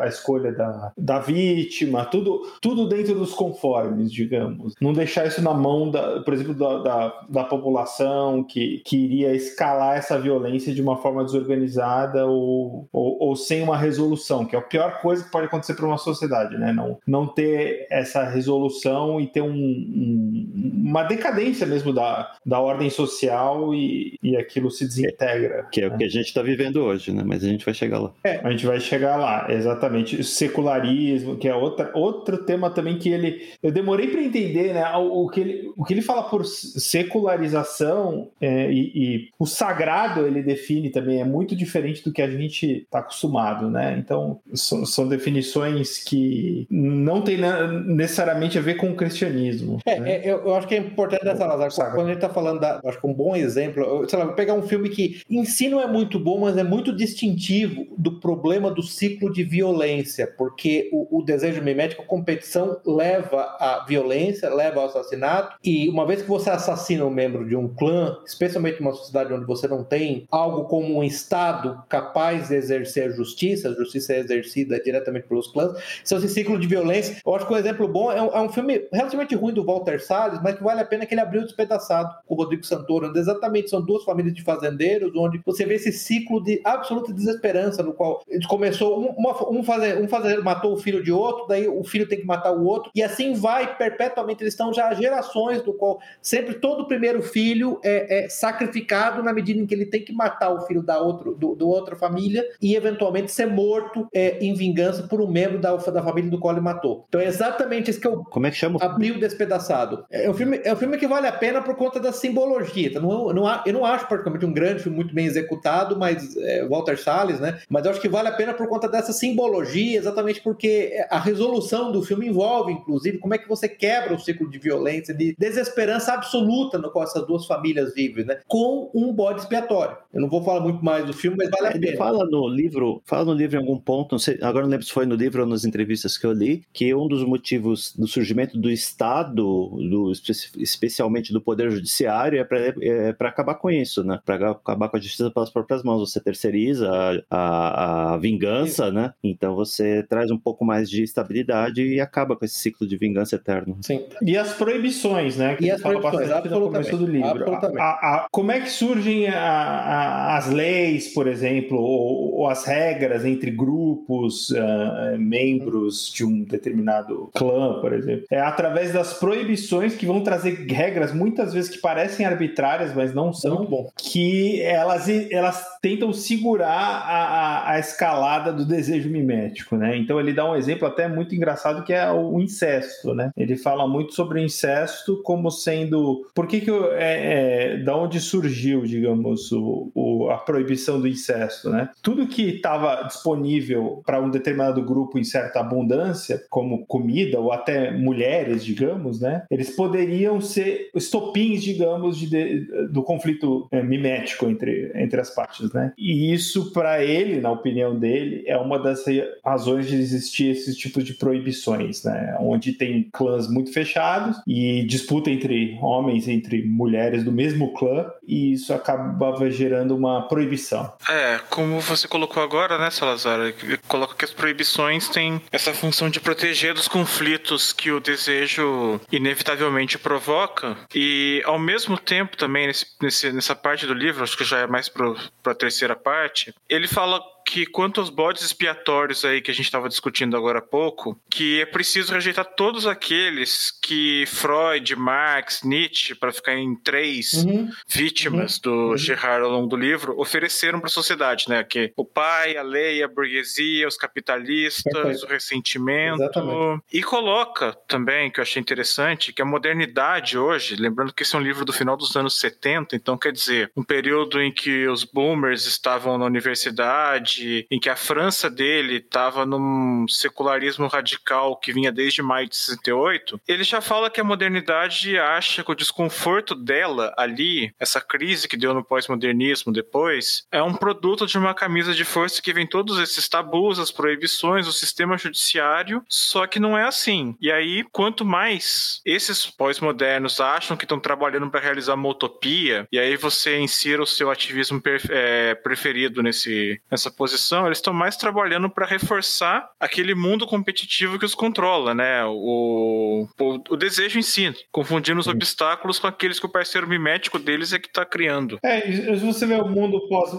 Speaker 5: a escolha da, da vítima, tudo, tudo dentro dos conformes, digamos. Não deixar isso na mão, da, por exemplo, da, da, da população que, que iria escalar essa violência de uma forma desorganizada ou, ou, ou sem uma resolução, que é a pior coisa que pode acontecer para uma sociedade, né? Não, não ter essa resolução e ter um, um- uma decadência mesmo da, da ordem social e, e aquilo se desintegra.
Speaker 3: Que é o que a gente está vivendo hoje, né? Mas a gente vai chegar lá.
Speaker 5: A gente vai chegar lá, exatamente. O secularismo, que é outra, outro tema também que ele. Eu demorei para entender, né? O, o que ele, o que ele fala por secularização é, e, e o sagrado ele define também é muito diferente do que a gente está acostumado, né? Então são, são definições que não tem na- necessariamente a ver com o cristianismo.
Speaker 6: É,
Speaker 5: né?
Speaker 6: é, eu, acho que é importante, né, Salazar,
Speaker 5: Saga.
Speaker 6: quando a gente tá falando da. Acho que um bom exemplo, sei lá, vou pegar um filme que em si não é muito bom, mas é muito distintivo do problema do ciclo de violência, porque o, o desejo mimético, a competição, leva à violência, leva ao assassinato, e uma vez que você assassina um membro de um clã, especialmente numa sociedade onde você não tem algo como um Estado capaz de exercer a justiça, a justiça é exercida diretamente pelos clãs, esse ciclo de violência, eu acho que um exemplo bom é um, é um filme relativamente ruim do Walter Salles, mas que vale a pena que ele abriu despedaçado com o Rodrigo Santoro, onde exatamente são duas famílias de fazendeiros, onde você vê esse ciclo de absoluta desesperança, no qual começou, um, uma- um, faze- um fazendeiro matou o filho de outro, daí o filho tem que matar o outro, e assim vai perpetuamente, eles estão já gerações do qual sempre todo primeiro filho é, é sacrificado na medida em que ele tem que matar o filho da, outro, do, do outra família e eventualmente ser morto é, em vingança por um membro da, da família do ele matou. Então é exatamente isso que eu
Speaker 3: Como é que chama?
Speaker 6: abriu despedaçado. É um filme, é um filme que vale a pena por conta da simbologia. Então, não, não, eu não acho particularmente um grande filme muito bem executado, mas é, Walter Salles, né? Mas eu acho que vale a pena por conta dessa simbologia, exatamente porque a resolução do filme envolve, inclusive, como é que você quebra o ciclo de violência, de desesperança absoluta no qual essas duas famílias vivem, né? Com um bode expiatório. Eu não vou falar muito mais do filme, mas vale a
Speaker 3: Ele
Speaker 6: pena.
Speaker 3: fala no livro, fala no livro em algum ponto, não sei, agora não lembro se foi no livro ou nas entrevistas que eu li, que um dos motivos do surgimento do Estado, do, espe- especialmente do Poder Judiciário, é para acabar com isso, né? Para acabar com a justiça pelas próprias mãos. Você terceiriza a, a, a vingança, né? Então você traz um pouco mais de estabilidade e acaba com esse ciclo de vingança eterno.
Speaker 6: Sim.
Speaker 5: E as proibições, né? Que
Speaker 6: E as proibições, absolutamente,
Speaker 5: do livro.
Speaker 6: absolutamente.
Speaker 5: A- a- como é que surgem a- a- as leis, por exemplo, ou, ou as regras entre grupos, ah, membros de um determinado clã, por exemplo? É através das proibições que vão trazer regras, muitas vezes que parecem arbitrárias, mas não são que elas, elas tentam segurar a, a, a escalada do desejo mimético, né? Então ele dá um exemplo até muito engraçado que é o incesto, né? Ele fala muito sobre o incesto como sendo por que que eu- é, é, da onde surgiu, digamos, o, o- a proibição do incesto, né? Tudo que estava disponível para um determinado grupo em certa abundância, como comida ou até mulheres, digamos, né? Eles poderiam ser estopins, digamos, de, de, do conflito é, mimético entre, entre as partes, né? E isso, para ele, na opinião dele, é uma das razões de existir esses tipos de proibições, né? Onde tem clãs muito fechados e disputa entre homens, entre mulheres do mesmo clã, e isso acabava gerando uma proibição.
Speaker 4: É, como você colocou agora, né, Salazar? Coloca que as proibições têm essa função de proteger dos conflitos que o desejo inevitavelmente provoca, e ao mesmo tempo também, nesse, nessa parte do livro, acho que já é mais para a terceira parte, ele fala que quanto aos bodes expiatórios aí que a gente estava discutindo agora há pouco, que é preciso rejeitar todos aqueles que Freud, Marx, Nietzsche, para ficar em três uhum. vítimas uhum. do uhum. Gerard ao longo do livro, ofereceram para a sociedade, né? Que o pai, a lei, a burguesia, os capitalistas, Perfeito. o ressentimento. Exatamente. E coloca também, que eu achei interessante, que a modernidade hoje, lembrando que esse é um livro do final dos anos 70, então quer dizer, um período em que os boomers estavam na universidade, em que a França dele estava num secularismo radical que vinha desde maio de 68, ele já fala que a modernidade acha que o desconforto dela ali, essa crise que deu no pós-modernismo depois, é um produto de uma camisa de força que vem todos esses tabus, as proibições, o sistema judiciário, só que não é assim. E aí, quanto mais esses pós-modernos acham que estão trabalhando para realizar uma utopia, e aí você insira o seu ativismo é, preferido nesse, nessa posição, eles estão mais trabalhando para reforçar aquele mundo competitivo que os controla, né? O, o, o desejo em si, confundindo os obstáculos com aqueles que o parceiro mimético deles é que está criando.
Speaker 5: É, se você vê o mundo pós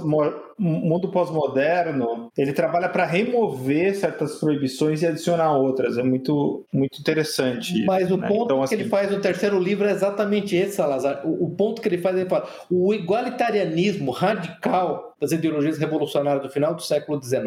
Speaker 5: mundo pós-moderno, ele trabalha para remover certas proibições e adicionar outras. É muito, muito interessante.
Speaker 6: Mas o né? ponto então, que assim... ele faz no terceiro livro é exatamente esse, Salazar. O, o ponto que ele faz, ele fala, o igualitarianismo radical das ideologias revolucionárias do final do século XIX,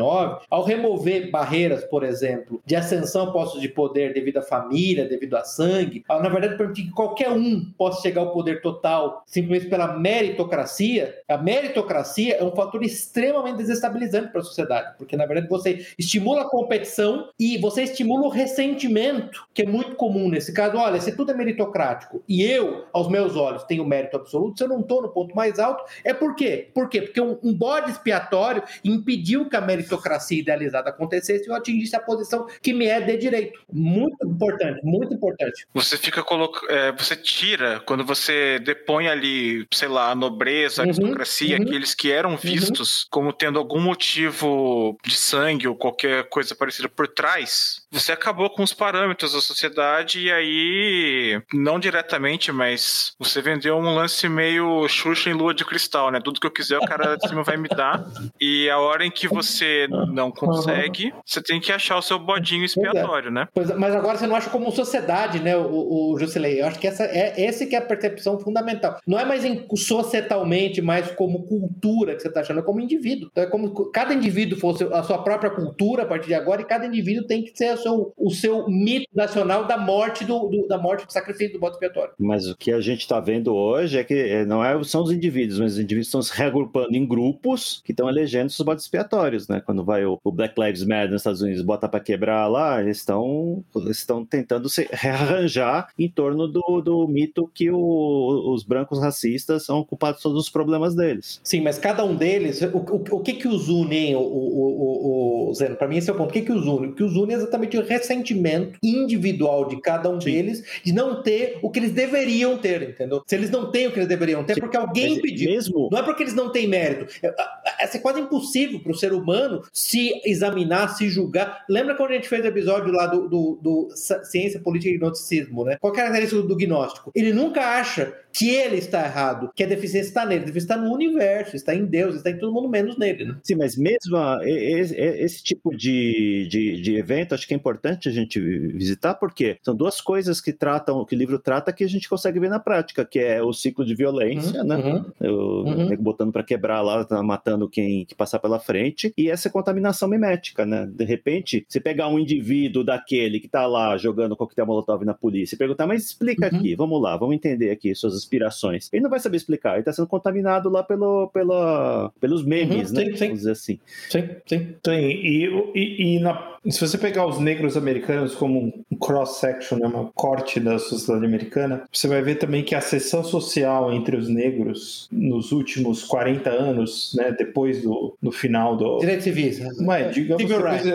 Speaker 6: ao remover barreiras, por exemplo, de ascensão a postos de poder devido à família, devido a sangue, ao, na verdade permitir que qualquer um possa chegar ao poder total simplesmente pela meritocracia, a meritocracia é um fator extremamente desestabilizante para a sociedade, porque na verdade você estimula a competição e você estimula o ressentimento, que é muito comum nesse caso. Olha, se tudo é meritocrático e eu, aos meus olhos, tenho mérito absoluto, se eu não estou no ponto mais alto, é por quê? Por quê? Porque um, um bode expiatório impediu que a meritocracia idealizada acontecesse e eu atingisse a posição que me é de direito. Muito importante, muito importante.
Speaker 4: Você fica colocando. É, você tira, quando você depõe ali, sei lá, a nobreza, a uhum, aristocracia, uhum, aqueles que eram uhum. vistos uhum. Como tendo algum motivo de sangue ou qualquer coisa parecida por trás, você acabou com os parâmetros da sociedade e aí, não diretamente, mas você vendeu um lance meio Xuxa em lua de cristal, né? Tudo que eu quiser, o cara de cima vai me dar. E a hora em que você não consegue, você tem que achar o seu bodinho é. expiatório, né?
Speaker 6: Pois, é, mas agora você não acha como sociedade, né, o, o Jusilei? Eu acho que essa é esse que é a percepção fundamental. Não é mais em, societalmente, mas como cultura que você está achando, é como indivíduo. Então é como cada indivíduo fosse a sua própria cultura a partir de agora, e cada indivíduo tem que ser o seu, o seu mito nacional da morte do, do da morte do sacrifício do bode expiatório.
Speaker 3: Mas o que a gente está vendo hoje é que é, não é, são os indivíduos, mas os indivíduos estão se reagrupando em grupos que estão elegendo seus bodes expiatórios, né? Quando vai o, o, Black Lives Matter nos Estados Unidos, bota para quebrar lá, eles estão estão tentando se rearranjar em torno do, do mito que o, os brancos racistas são culpados de todos os problemas deles.
Speaker 6: Sim, mas cada um deles, o, o, o que que os une, o, o, o, Zeno? Para mim esse é o ponto. O que que os une? O que os une é exatamente o ressentimento individual de cada um Sim. deles de não ter o que eles deveriam ter, entendeu? Se eles não têm o que eles deveriam ter, é Sim. porque alguém pediu. Mesmo... Não é porque eles não têm mérito. É, é quase impossível para o ser humano se examinar, se julgar. Lembra quando a gente fez o episódio lá do, do, do Ciência Política e Gnosticismo, né? Qual é a característica do gnóstico? Ele nunca acha que ele está errado, que a deficiência está nele. A deficiência está no universo, está em Deus, está em todo mundo menos nele. Né?
Speaker 3: Sim, mas mesmo esse, tipo de, de, de, evento, acho que é importante a gente visitar, porque são duas coisas que tratam, que o livro trata, que a gente consegue ver na prática, que é o ciclo de violência, uhum, né? Uhum, o uhum. botando para quebrar lá, tá matando quem que passar pela frente, e essa contaminação mimética, né? De repente, você pegar um indivíduo daquele que está lá jogando coquetel molotov na polícia e perguntar, mas explica uhum. aqui, vamos lá, vamos entender aqui suas inspirações. Ele não vai saber explicar, ele está sendo contaminado lá pelo, pela, pelos memes, uhum, né? Sim. Vamos dizer assim.
Speaker 5: Sim, sim. Sim, e, e, e na, se você pegar os negros americanos como um cross-section, né, uma corte da sociedade americana, você vai ver também que a seção social entre os negros nos últimos 40 anos, né, depois do, do final do...
Speaker 6: Direitos civis. Né?
Speaker 5: Não é, digamos... Civil rights.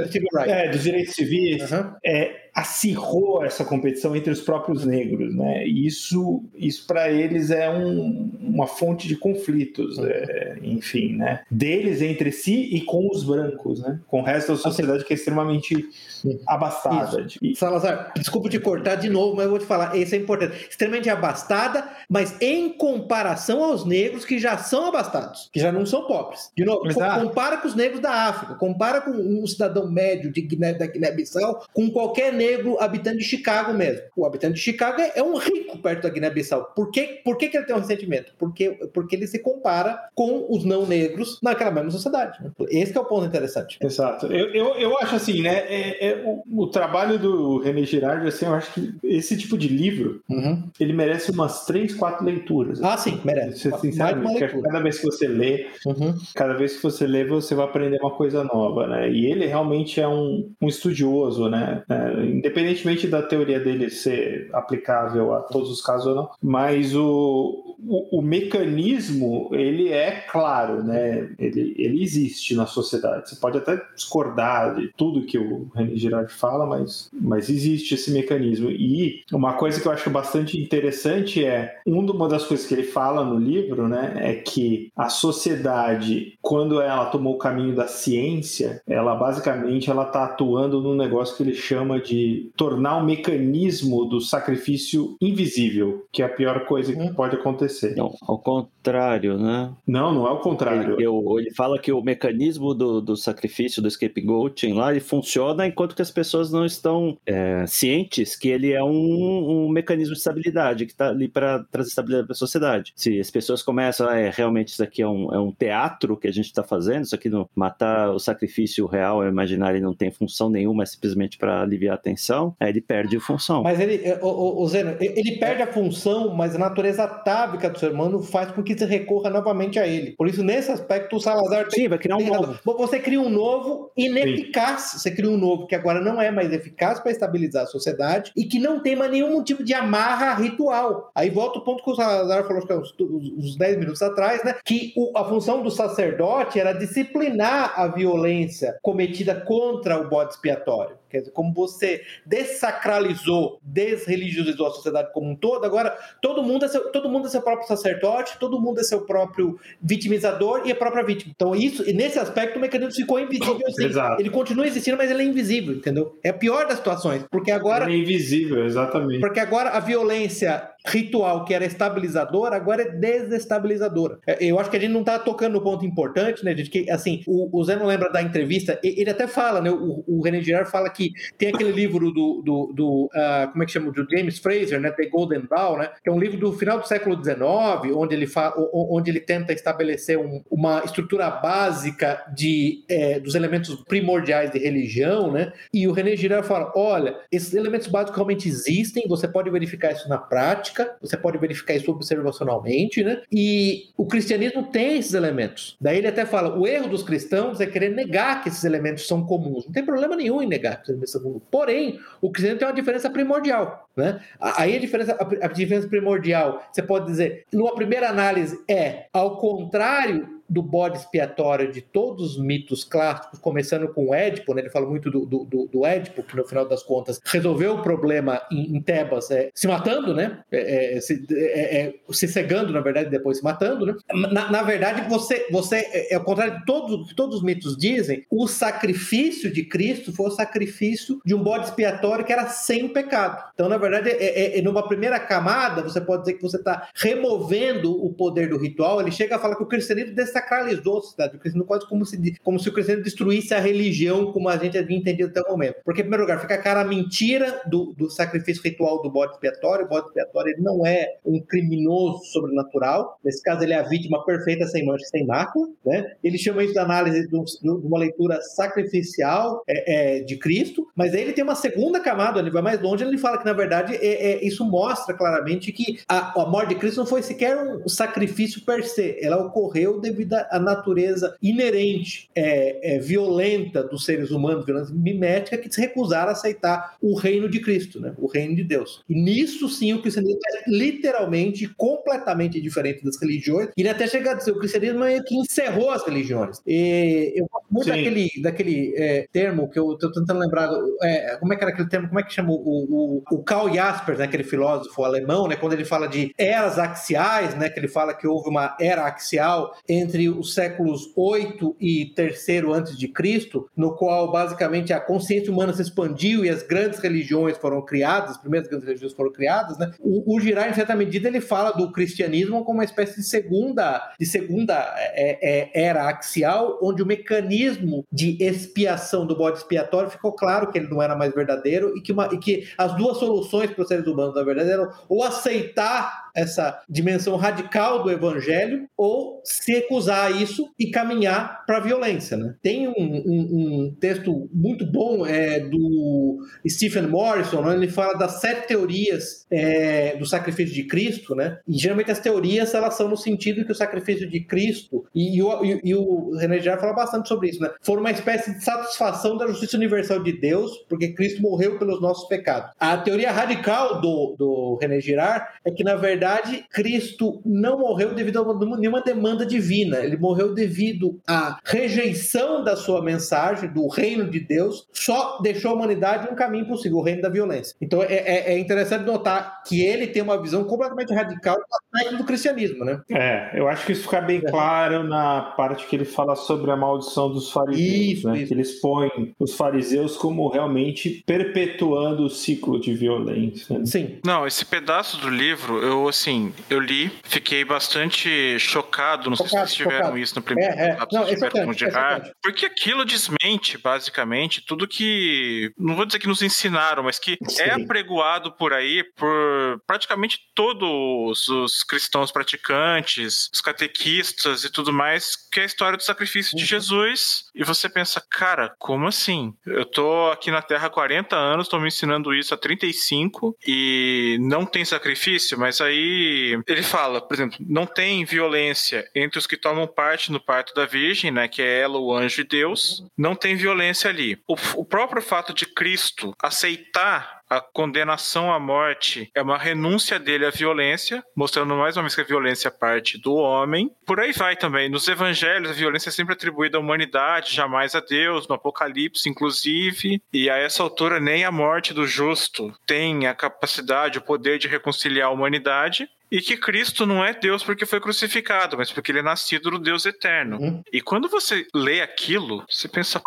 Speaker 5: É, dos direitos civis. Uhum. É, acirrou essa competição entre os próprios negros, né? E isso, isso para eles é um, uma fonte de conflitos, é, enfim, né? Deles entre si e com os brancos, né? Com o resto da sociedade que é extremamente abastada.
Speaker 6: De... Salazar, desculpa te cortar de novo, mas eu vou te falar, isso é importante. Extremamente abastada, mas em comparação aos negros que já são abastados, que já não são pobres. De novo, Exato. compara com os negros da África, compara com um cidadão médio de Guiné, da Guiné-Bissau com qualquer negro habitante de Chicago mesmo. O habitante de Chicago é, é um rico perto da Guiné-Bissau. Por, que, por que, que ele tem um ressentimento? Porque, porque ele se compara com os não negros naquela mesma sociedade. Né? Esse é o ponto interessante.
Speaker 5: Exato. Eu, eu, eu acho assim, né? É, é, o, o, trabalho do René Girardi, assim, eu acho que esse tipo de livro, uhum. ele merece umas três, quatro leituras.
Speaker 6: Ah, sim, merece.
Speaker 5: Sinceramente, cada vez que você lê, uhum. cada vez que você lê, você vai aprender uma coisa nova, né? E ele realmente é um, um estudioso, né? É, independentemente da teoria dele ser aplicável a todos os casos ou não, mas o, o, o mecanismo, ele é claro, né? Ele, ele existe na sociedade. Você pode até discordar de tudo que o René Girard fala, mas, mas existe esse mecanismo. E uma coisa que eu acho bastante interessante é, uma das coisas que ele fala no livro, né, é que a sociedade, quando ela tomou o caminho da ciência, ela basicamente ela está atuando num negócio que ele chama de tornar o mecanismo do sacrifício invisível, que é a pior coisa que hum. pode acontecer.
Speaker 3: Não, ao contrário, né?
Speaker 5: Não, não é o contrário.
Speaker 3: Ele, ele fala que o mecanismo do, do sacrifício, do scapegoating lá, ele funciona enquanto que as pessoas não estão é, cientes que ele é um, um mecanismo de estabilidade, que está ali para trazer estabilidade para a sociedade. Se as pessoas começam, ah, é, realmente isso aqui é um, é um teatro que a gente está fazendo, isso aqui não matar o sacrifício real, o imaginário não tem função nenhuma, é simplesmente para aliviar a tensão atenção, aí ele perde a função.
Speaker 6: Mas ele, o, o, o Zeno, ele perde a função, mas a natureza atávica do ser humano faz com que se recorra novamente a ele. Por isso, nesse aspecto, o Salazar
Speaker 3: Sim, vai criar um novo.
Speaker 6: Você cria um novo ineficaz. Sim. Você cria um novo que agora não é mais eficaz para estabilizar a sociedade e que não tem mais nenhum tipo de amarra ritual. Aí volta o ponto que o Salazar falou que é uns, uns 10 minutos atrás, né? Que o, a função do sacerdote era disciplinar a violência cometida contra o bode expiatório. Quer dizer, como você dessacralizou, desreligiosizou a sociedade como um todo, agora todo mundo é seu, todo mundo é seu próprio sacerdote, todo mundo é seu próprio vitimizador e a própria vítima. Então, isso, e nesse aspecto, o mecanismo ficou invisível assim. Ele continua existindo, mas ele é invisível, entendeu? É a pior das situações, porque agora.
Speaker 5: Ele é invisível, exatamente.
Speaker 6: Porque agora a violência ritual que era estabilizadora, agora é desestabilizadora. É, eu acho que a gente não está tocando no ponto importante, né, gente? Que, assim, o, o Zé não lembra da entrevista, ele até fala, né? O, o René Girard fala que tem aquele livro do, do, do uh, como é que chama? Do James Fraser, né? The Golden Dawn, né? Que é um livro do final do século XIX, onde ele, fa, onde ele tenta estabelecer um, uma estrutura básica de, é, dos elementos primordiais de religião, né? E o René Girard fala, olha, esses elementos básicos realmente existem, você pode verificar isso na prática, prática, você pode verificar isso observacionalmente, né? E o cristianismo tem esses elementos. Daí ele até fala: o erro dos cristãos é querer negar que esses elementos são comuns. Não tem problema nenhum em negar que esses são comuns. Porém, o cristianismo tem uma diferença primordial. Né? Aí a diferença, a diferença primordial, você pode dizer, numa primeira análise, é ao contrário do bode expiatório de todos os mitos clássicos, começando com o Édipo, né? ele fala muito do, do, do Édipo, que no final das contas resolveu o problema em, em Tebas é, se matando, né? É, é, se, é, é, se cegando, na verdade, depois se matando. Né? Na, na verdade, você, você é, ao contrário de todos, todos os mitos dizem, o sacrifício de Cristo foi o sacrifício de um bode expiatório que era sem pecado. Então, na verdade, é, é, numa primeira camada, você pode dizer que você está removendo o poder do ritual. Ele chega a falar que o cristianismo dessa sacralizou a sociedade do cristianismo quase como se, como se o cristianismo destruísse a religião como a gente havia entendido até o momento. Porque, em primeiro lugar, fica a cara a mentira do, do sacrifício ritual do bode expiatório. O bode expiatório ele não é um criminoso sobrenatural. Nesse caso, ele é a vítima perfeita, sem mancha, sem mácula. Né? Ele chama isso de análise de, uma leitura sacrificial é, é, de Cristo. Mas aí ele tem uma segunda camada, ele vai mais longe, ele fala que, na verdade, é, é isso mostra claramente que a, a morte de Cristo não foi sequer um sacrifício per se. Ela ocorreu devido à natureza inerente, é, é, violenta dos seres humanos, violência mimética, que se recusaram a aceitar o reino de Cristo, né? o reino de Deus. E nisso sim o cristianismo é literalmente completamente diferente das religiões. E ele até chega a dizer, o cristianismo é que encerrou as religiões. E eu gosto muito daquele, daquele é, termo que eu estou tentando lembrar, é, como é que era aquele termo, como é que chama o, o, o Karl Jaspers, né, aquele filósofo alemão, né, quando ele fala de eras axiais, né, que ele fala que houve uma era axial entre os séculos 8 e terceiro antes de Cristo, no qual basicamente a consciência humana se expandiu e as grandes religiões foram criadas, as primeiras grandes religiões foram criadas, né? O, o Girai, em certa medida, ele fala do cristianismo como uma espécie de segunda, de segunda é, é, era axial, onde o mecanismo de expiação do bode expiatório ficou claro que ele não era mais verdadeiro e que, uma, e que as duas soluções para os seres humanos, na verdade, eram ou aceitar essa dimensão radical do evangelho ou se recusar a isso e caminhar para a violência. Né? Tem um, um, um, texto muito bom é, do Stephen Morrison, né? ele fala das sete teorias é, do sacrifício de Cristo, né? e geralmente as teorias elas são no sentido que o sacrifício de Cristo, e, e, o, e, e o René Girard fala bastante sobre isso, né? for uma espécie de satisfação da justiça universal de Deus, porque Cristo morreu pelos nossos pecados. A teoria radical do, do René Girard é que, na verdade, Cristo não morreu devido a nenhuma demanda divina. Ele morreu devido à rejeição da sua mensagem, do reino de Deus, só deixou a humanidade um caminho possível, o reino da violência. Então é, é, é interessante notar que ele tem uma visão completamente radical do aspecto do cristianismo, né?
Speaker 5: É, eu acho que isso fica bem é. claro na parte que ele fala sobre a maldição dos fariseus. Isso, né? isso. Ele expõe os fariseus como realmente perpetuando o ciclo de violência.
Speaker 6: Né? Sim.
Speaker 4: Não, esse pedaço do livro eu assim, eu li, fiquei bastante chocado, não chocado, sei se tiveram chocado. isso no primeiro
Speaker 6: é, é. Não, é
Speaker 4: é porque aquilo desmente, basicamente, tudo que, não vou dizer que nos ensinaram, mas que Sim. é apregoado por aí por praticamente todos os cristãos praticantes, os catequistas e tudo mais, que é a história do sacrifício de uhum. Jesus, e você pensa, cara, como assim? Eu tô aqui na Terra há 40 anos, tô me ensinando isso há 35 e não tem sacrifício, mas aí aí ele fala, por exemplo, não tem violência entre os que tomam parte no parto da Virgem, né, que é ela, o anjo de Deus, não tem violência ali. O, o próprio fato de Cristo aceitar a condenação à morte é uma renúncia dele à violência, mostrando mais uma vez que a violência é parte do homem. Por aí vai também. Nos evangelhos, a violência é sempre atribuída à humanidade, jamais a Deus, no Apocalipse, inclusive. E a essa altura, nem a morte do justo tem a capacidade, o poder de reconciliar a humanidade e que Cristo não é Deus porque foi crucificado, mas porque ele é nascido do Deus eterno. Uhum. E quando você lê aquilo, você pensa,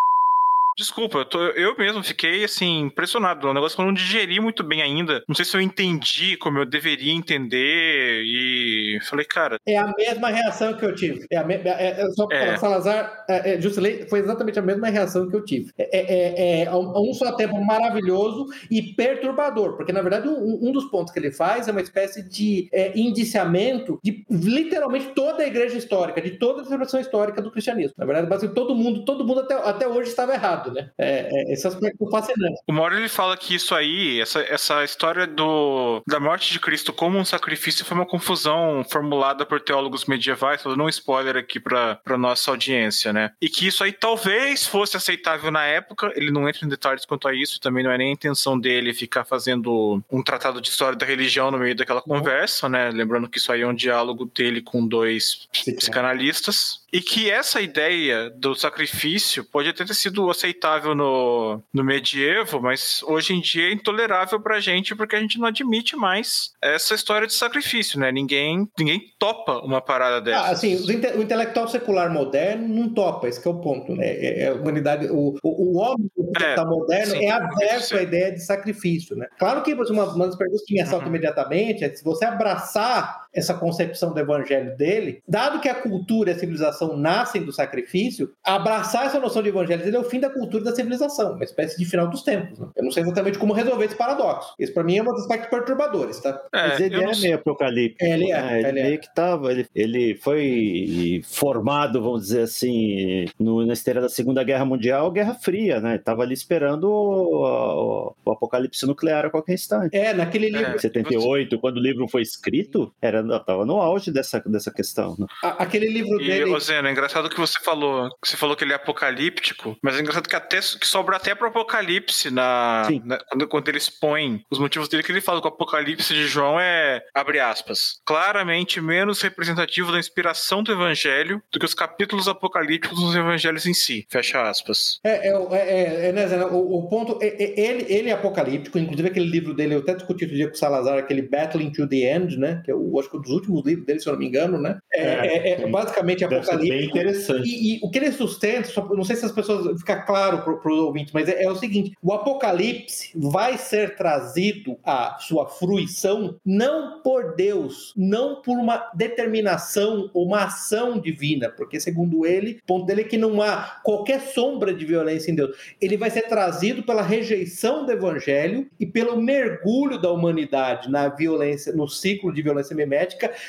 Speaker 4: Desculpa, eu, tô, eu mesmo fiquei assim, impressionado. É um negócio que eu não digeri muito bem ainda. Não sei se eu entendi como eu deveria entender. E falei, cara.
Speaker 6: É a mesma reação que eu tive. É a me... é, é, só para é. falar, Salazar, é, é, foi exatamente a mesma reação que eu tive. É, é, é, um, um, só tempo maravilhoso e perturbador, porque na verdade um, um, dos pontos que ele faz é uma espécie de indiciamento de literalmente toda a igreja histórica, de toda a celebração histórica do cristianismo. Na verdade, basicamente todo mundo, todo mundo até, até hoje estava errado lado, né? É, é, esse aspecto fascinante.
Speaker 4: O Mauro ele fala que isso aí, essa, essa história do, da morte de Cristo como um sacrifício foi uma confusão formulada por teólogos medievais, tô dando um spoiler aqui para nossa audiência, né? E que isso aí talvez fosse aceitável na época, ele não entra em detalhes quanto a isso, também não é nem a intenção dele ficar fazendo um tratado de história da religião no meio daquela conversa, né? Lembrando que isso aí é um diálogo dele com dois psicanalistas. E que essa ideia do sacrifício pode até ter sido aceitável no, no medievo, mas hoje em dia é intolerável pra gente porque a gente não admite mais essa história de sacrifício, né? Ninguém, ninguém topa uma parada dessa.
Speaker 6: Ah, assim, o intelectual secular moderno não topa, esse é o ponto, né? É, é a humanidade, o, o, o homem é, moderno sim, é aberto à ideia de sacrifício, né? Claro que uma, uma das perguntas que me assalta uhum. imediatamente é se você abraçar essa concepção do evangelho dele, dado que a cultura e a civilização nascem do sacrifício, abraçar essa noção de evangelho dele é o fim da cultura e da civilização, uma espécie de final dos tempos. Né? Eu não sei exatamente como resolver esse paradoxo. Isso para mim é um dos aspectos perturbadores, tá?
Speaker 3: É, Mas ele é não... meio apocalíptico.
Speaker 6: É, ele é.
Speaker 3: é ele, ele é. meio que tava, ele, ele foi formado, vamos dizer assim, no, na esteira da Segunda Guerra Mundial, Guerra Fria, né? Tava ali esperando o, o, o apocalipse nuclear a qualquer instante.
Speaker 6: É, naquele livro.
Speaker 3: É, 78, quando o livro foi escrito, era, tava no auge dessa, dessa questão. Né?
Speaker 6: aquele livro
Speaker 4: e,
Speaker 6: dele.
Speaker 4: Zeno, é engraçado que você falou. Você falou que ele é apocalíptico, mas é engraçado que até que sobra até pro apocalipse na, na quando, quando ele expõe os motivos dele, que ele fala que o apocalipse de João é, abre aspas, claramente menos representativo da inspiração do evangelho do que os capítulos apocalípticos dos evangelhos em si. Fecha aspas.
Speaker 6: É, é, é, é né, Zeno, o, o, ponto, é, é, ele, ele é apocalíptico, inclusive aquele livro dele, eu até discuti outro dia com o Salazar, aquele Battling to the End, né? Que é o, acho um dos últimos livros dele, se eu não me engano, né? É, é, é, é basicamente apocalíptico.
Speaker 5: Bem interessante.
Speaker 6: E, e, o que ele sustenta, só, não sei se as pessoas fica claro para os ouvintes, mas é, é, o seguinte: o apocalipse vai ser trazido à sua fruição não por Deus, não por uma determinação ou uma ação divina, porque segundo ele, o ponto dele é que não há qualquer sombra de violência em Deus. Ele vai ser trazido pela rejeição do evangelho e pelo mergulho da humanidade na violência, no ciclo de violência mimética,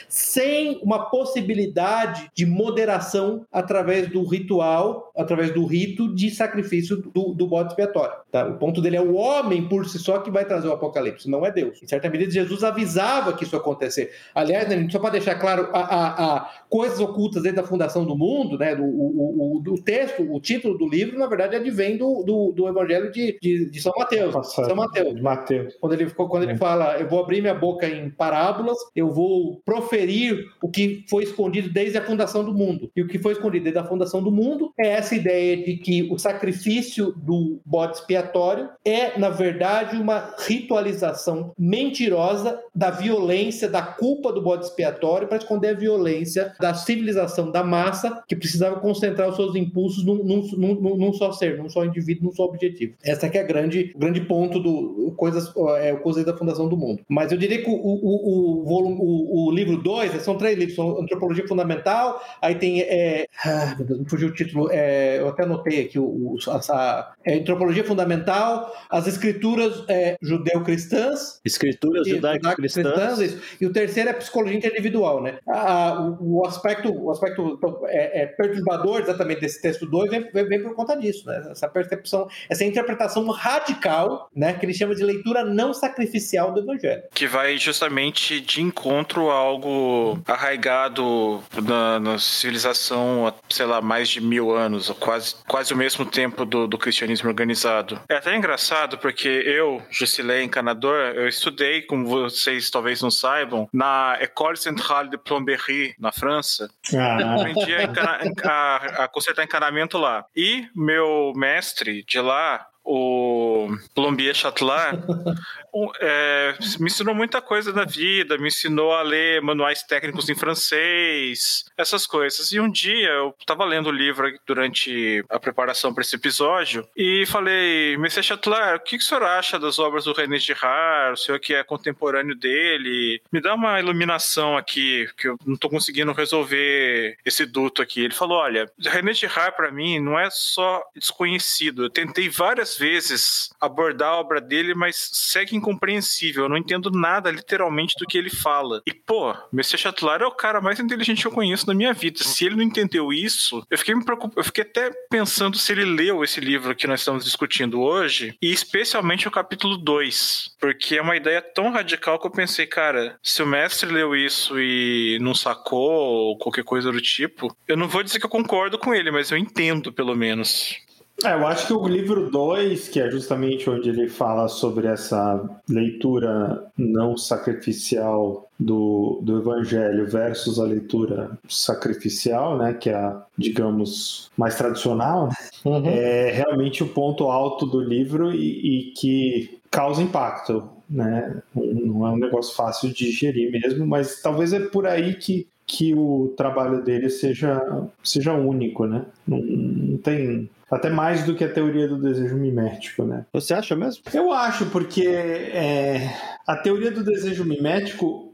Speaker 6: sem uma possibilidade de moderação através do ritual, através do rito de sacrifício do, do bode expiatório. Tá? O ponto dele é o homem por si só que vai trazer o apocalipse, não é Deus. Em certa medida, Jesus avisava que isso ia acontecer. Aliás, né, só para deixar claro, a, a, a, coisas ocultas desde a fundação do mundo, né, do, o, o, o, texto, o título do livro, na verdade, advém do, do, do Evangelho de, de, de São Mateus. São Mateus.
Speaker 5: Mateus.
Speaker 6: Quando ele, quando ele é. fala, eu vou abrir minha boca em parábolas, eu vou proferir o que foi escondido desde a fundação do mundo. E o que foi escondido desde a fundação do mundo é essa ideia de que o sacrifício do bode expiatório é, na verdade, uma ritualização mentirosa da violência, da culpa do bode expiatório para esconder a violência da civilização da massa que precisava concentrar os seus impulsos num, num, num, num só ser, num só indivíduo, num só objetivo. Essa que é a grande, grande ponto do coisas, é, o conceito da fundação do mundo. Mas eu diria que o, o, o, volume, o, o livro 2, são três livros, são Antropologia Fundamental, aí tem, é, ah, meu Deus, me fugiu o título, é, eu até anotei aqui, o, o essa, é, Antropologia Fundamental, as escrituras é, judeu-cristãs.
Speaker 3: Escrituras judaico-cristãs.
Speaker 6: E o terceiro é Psicologia Individual, né? Ah, o, o, aspecto, o aspecto então, é, é, perturbador exatamente desse texto 2 vem, vem, vem, por conta disso, né? Essa percepção, essa interpretação radical, né? Que ele chama de leitura não sacrificial do Evangelho.
Speaker 4: Que vai justamente de encontro a algo arraigado na, na civilização, sei lá, mais de mil anos, quase, quase o mesmo tempo do, do cristianismo organizado. É até engraçado porque eu, Jusilei, encanador, eu estudei, como vocês talvez não saibam, na École Centrale de Plomberie, na França. Ah. Aprendi a, encana, a, a consertar encanamento lá. E meu mestre de lá, o Plombier Chatelard é, me ensinou muita coisa da vida, me ensinou a ler manuais técnicos em francês, essas coisas. E um dia eu estava lendo o livro durante a preparação para esse episódio e falei, Monsieur Chatelard, o que, que o senhor acha das obras do René Girard? O senhor que é contemporâneo dele? Me dá uma iluminação aqui, que eu não estou conseguindo resolver esse duto aqui. Ele falou, olha, René Girard para mim não é só desconhecido. Eu tentei várias vezes abordar a obra dele, mas segue incompreensível. Eu não entendo nada, literalmente, do que ele fala. E, pô, Messias Chatelard é o cara mais inteligente que eu conheço na minha vida. Se ele não entendeu isso, eu fiquei me preocupando, eu fiquei até pensando se ele leu esse livro que nós estamos discutindo hoje, e especialmente o capítulo 2, porque é uma ideia tão radical que eu pensei, cara, se o mestre leu isso e não sacou, ou qualquer coisa do tipo, eu não vou dizer que eu concordo com ele, mas eu entendo, pelo menos.
Speaker 5: É, eu acho que o livro 2, que é justamente onde ele fala sobre essa leitura não sacrificial do, do Evangelho versus a leitura sacrificial, né, que é a, digamos, mais tradicional, uhum. é realmente o ponto alto do livro e, e que causa impacto. Né? Não é um negócio fácil de digerir mesmo, mas talvez é por aí que que o trabalho dele seja, seja único, né? Não, não tem até mais do que a teoria do desejo mimético, né?
Speaker 3: Você acha mesmo?
Speaker 5: Eu acho, porque é, a teoria do desejo mimético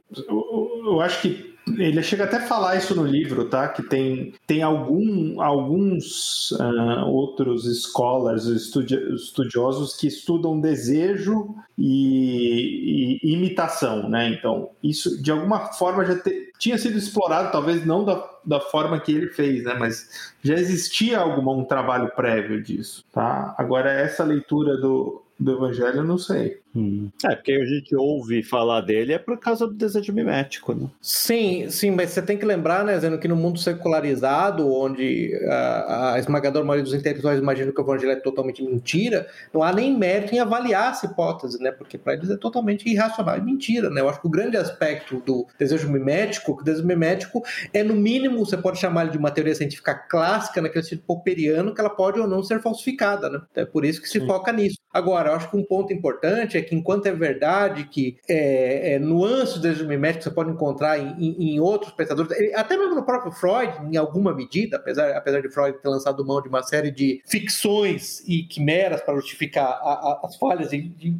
Speaker 5: eu acho que ele chega até a falar isso no livro, tá? Que tem, tem algum, alguns uh, outros scholars, estudi estudiosos que estudam desejo e, e, imitação, né? Então, isso de alguma forma já te, tinha sido explorado, talvez não da, da forma que ele fez, né? Mas já existia algum um trabalho prévio disso, tá? Agora, essa leitura do, do Evangelho, eu não sei.
Speaker 3: Hum. É, porque a gente ouve falar dele é por causa do desejo mimético, né?
Speaker 6: Sim, sim, mas você tem que lembrar, né, Zeno, que no mundo secularizado, onde a, a esmagadora maioria dos intelectuais imaginam que o evangelho é totalmente mentira, não há nem mérito em avaliar essa hipótese, né? Porque para eles é totalmente irracional e mentira, né? Eu acho que o grande aspecto do desejo mimético, que o desejo mimético é, no mínimo, você pode chamar ele de uma teoria científica clássica, naquele sentido popperiano, que ela pode ou não ser falsificada, né? Então é por isso que se sim. foca nisso. Agora, eu acho que um ponto importante é que, enquanto é verdade que é, é, nuances do mimético você pode encontrar em, em, em outros pensadores, até mesmo no próprio Freud, em alguma medida, apesar, apesar de Freud ter lançado mão de uma série de ficções e quimeras para justificar a, a, as falhas de, de,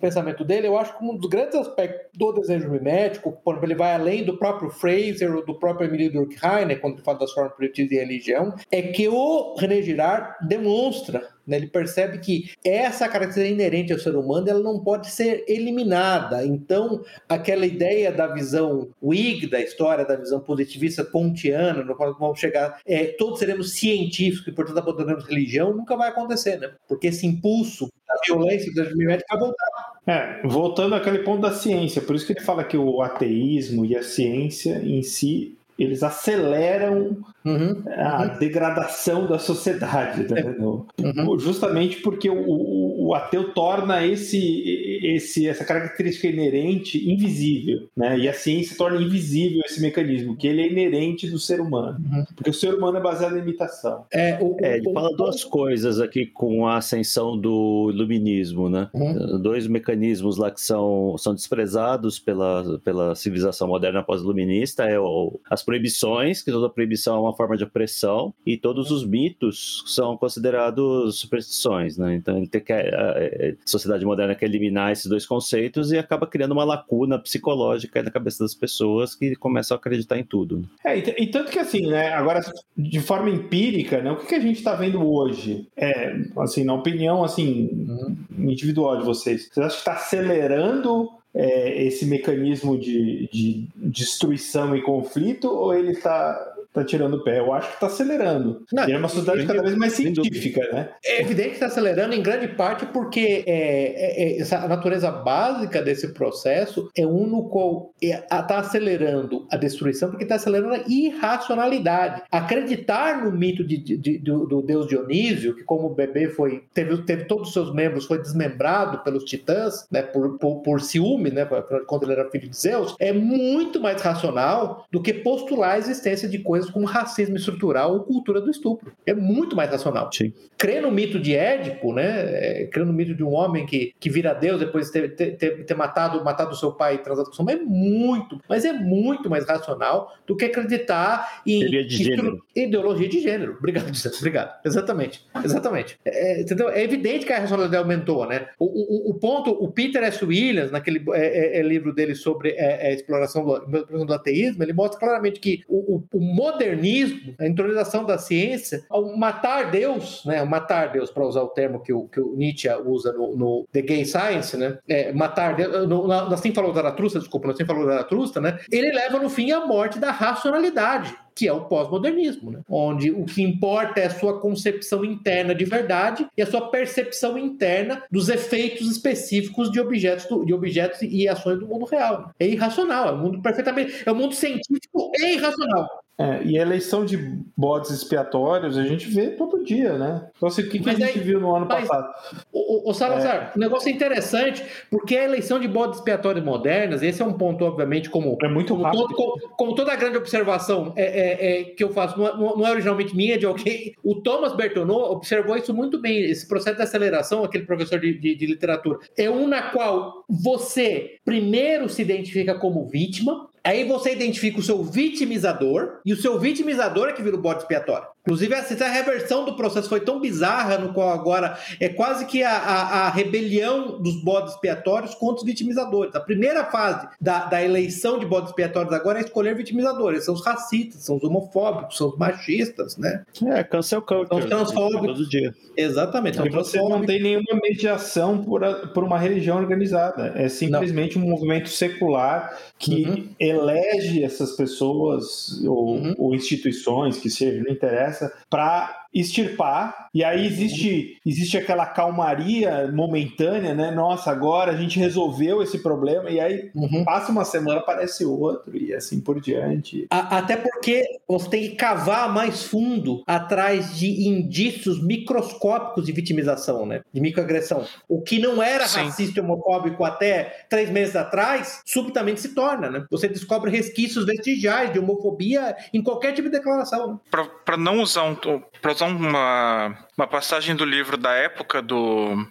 Speaker 6: pensamento dele, eu acho que um dos grandes aspectos do desejo mimético, exemplo, ele vai além do próprio Fraser ou do próprio Emílio Durkheim, né, quando ele fala das formas primitivas de religião, é que o René Girard demonstra né? Ele percebe que essa característica inerente ao ser humano ela não pode ser eliminada. Então, aquela ideia da visão Whig da história, da visão positivista kantiana, no qual vamos chegar, é, todos seremos científicos e, portanto, abandonamos religião, nunca vai acontecer, né? Porque esse impulso da violência da mimética vai voltar.
Speaker 5: É, voltando àquele ponto da ciência, por isso que ele fala que o ateísmo e a ciência em si eles aceleram uhum, a uhum. degradação da sociedade, né? uhum. justamente porque o, o, o, ateu torna esse, esse, essa característica inerente invisível, né? E a ciência torna invisível esse mecanismo, que ele é inerente do ser humano, uhum. porque o ser humano é baseado em imitação.
Speaker 3: É, o, é ele fala duas coisas aqui com a ascensão do iluminismo, né? Uhum. Dois mecanismos lá que são, são desprezados pela, pela civilização moderna pós-iluminista, é o, as proibições, que toda proibição é uma forma de opressão, e todos os mitos são considerados superstições, né? Então ele tem que, a, sociedade moderna quer eliminar esses dois conceitos e acaba criando uma lacuna psicológica na cabeça das pessoas que começam a acreditar em tudo. Né?
Speaker 5: É, e, e, tanto que assim, né? Agora, de forma empírica, né? O que, que a gente está vendo hoje? É, assim, na opinião, assim, individual de vocês, vocês acham que está acelerando é, esse mecanismo de, de destruição e conflito ou ele está tá tirando o pé. Eu acho que está acelerando. Não, e é uma sociedade cada vez mais científica, né?
Speaker 6: É evidente que está acelerando em grande parte porque é, é, é, essa natureza básica desse processo é um no qual está é, acelerando a destruição, porque está acelerando a irracionalidade. Acreditar no mito de, de, de, do, do, deus Dionísio, que como o bebê foi teve, teve todos os seus membros, foi desmembrado pelos titãs, né, por, por, por ciúme, né, quando ele era filho de Zeus, é muito mais racional do que postular a existência de coisas coisas como racismo estrutural ou cultura do estupro. É muito mais racional.
Speaker 3: Sim.
Speaker 6: Crer no mito de Édipo, né? É, crer no mito de um homem que, que vira Deus depois de ter, ter, ter, ter matado, matado seu pai e transado com sua mãe é muito, mas é muito mais racional do que acreditar em
Speaker 3: de
Speaker 6: ideologia de gênero. Obrigado, obrigado. Exatamente. Exatamente. É, entendeu? é evidente que a racionalidade aumentou, né? O, o, o ponto, o Peter S. Williams, naquele é, é, é livro dele sobre é, a exploração do, do ateísmo, ele mostra claramente que o, o, o modernismo, a intronização da ciência, ao matar Deus, né, matar Deus, para usar o termo que o, que o Nietzsche usa no, no The Gay Science, né, é, matar Deus, no, nem falou da Zaratrusta, desculpa, nem falou da Zaratrusta, né, ele leva no fim à morte da racionalidade que é o pós-modernismo, né? onde o que importa é a sua concepção interna de verdade e a sua percepção interna dos efeitos específicos de objetos, do, de objetos e ações do mundo real. É irracional, é um mundo perfeitamente, é um mundo científico e irracional.
Speaker 5: É, e a eleição de bodes expiatórios a gente vê todo dia, né? Então, assim, o que, que a gente aí, viu no ano mas, passado?
Speaker 6: O, o Salazar, é... o negócio é interessante, porque a eleição de bodes expiatórios modernas, esse é um ponto, obviamente, como.
Speaker 5: É muito
Speaker 6: como, todo, como, como toda a grande observação é, é, é que eu faço, não, é, não, é originalmente minha, é de alguém. O Thomas Bertoneau observou isso muito bem, esse processo de aceleração, aquele professor de, de, de literatura. É um na qual você primeiro se identifica como vítima, Aí você identifica o seu vitimizador, e o seu vitimizador é que vira o bode expiatório. Inclusive, essa reversão do processo foi tão bizarra, no qual agora é quase que a, a, a rebelião dos bodes expiatórios contra os vitimizadores. A primeira fase da, da eleição de bodes expiatórios agora é escolher vitimizadores. São os racistas, são os homofóbicos, são os machistas, né?
Speaker 3: É, cancel culture.
Speaker 6: São os transfóbicos.
Speaker 3: Todo dia.
Speaker 6: Exatamente.
Speaker 5: E você não tem nenhuma mediação por, a, por uma religião organizada. É simplesmente não. um movimento secular que uhum. elege essas pessoas ou, uhum. ou instituições que seja, não interessa para extirpar, e aí existe, existe aquela calmaria momentânea, né? Nossa, agora a gente resolveu esse problema, e aí uhum. passa uma semana, aparece outro, e assim por diante.
Speaker 6: A, até porque você tem que cavar mais fundo atrás de indícios microscópicos de vitimização, né? De microagressão. O que não era Sim. racista e homofóbico até três meses atrás, subitamente se torna, né? Você descobre resquícios vestigiais de homofobia em qualquer tipo de declaração.
Speaker 4: Né? Para não usar um, pra usar uma, uma passagem do livro da época do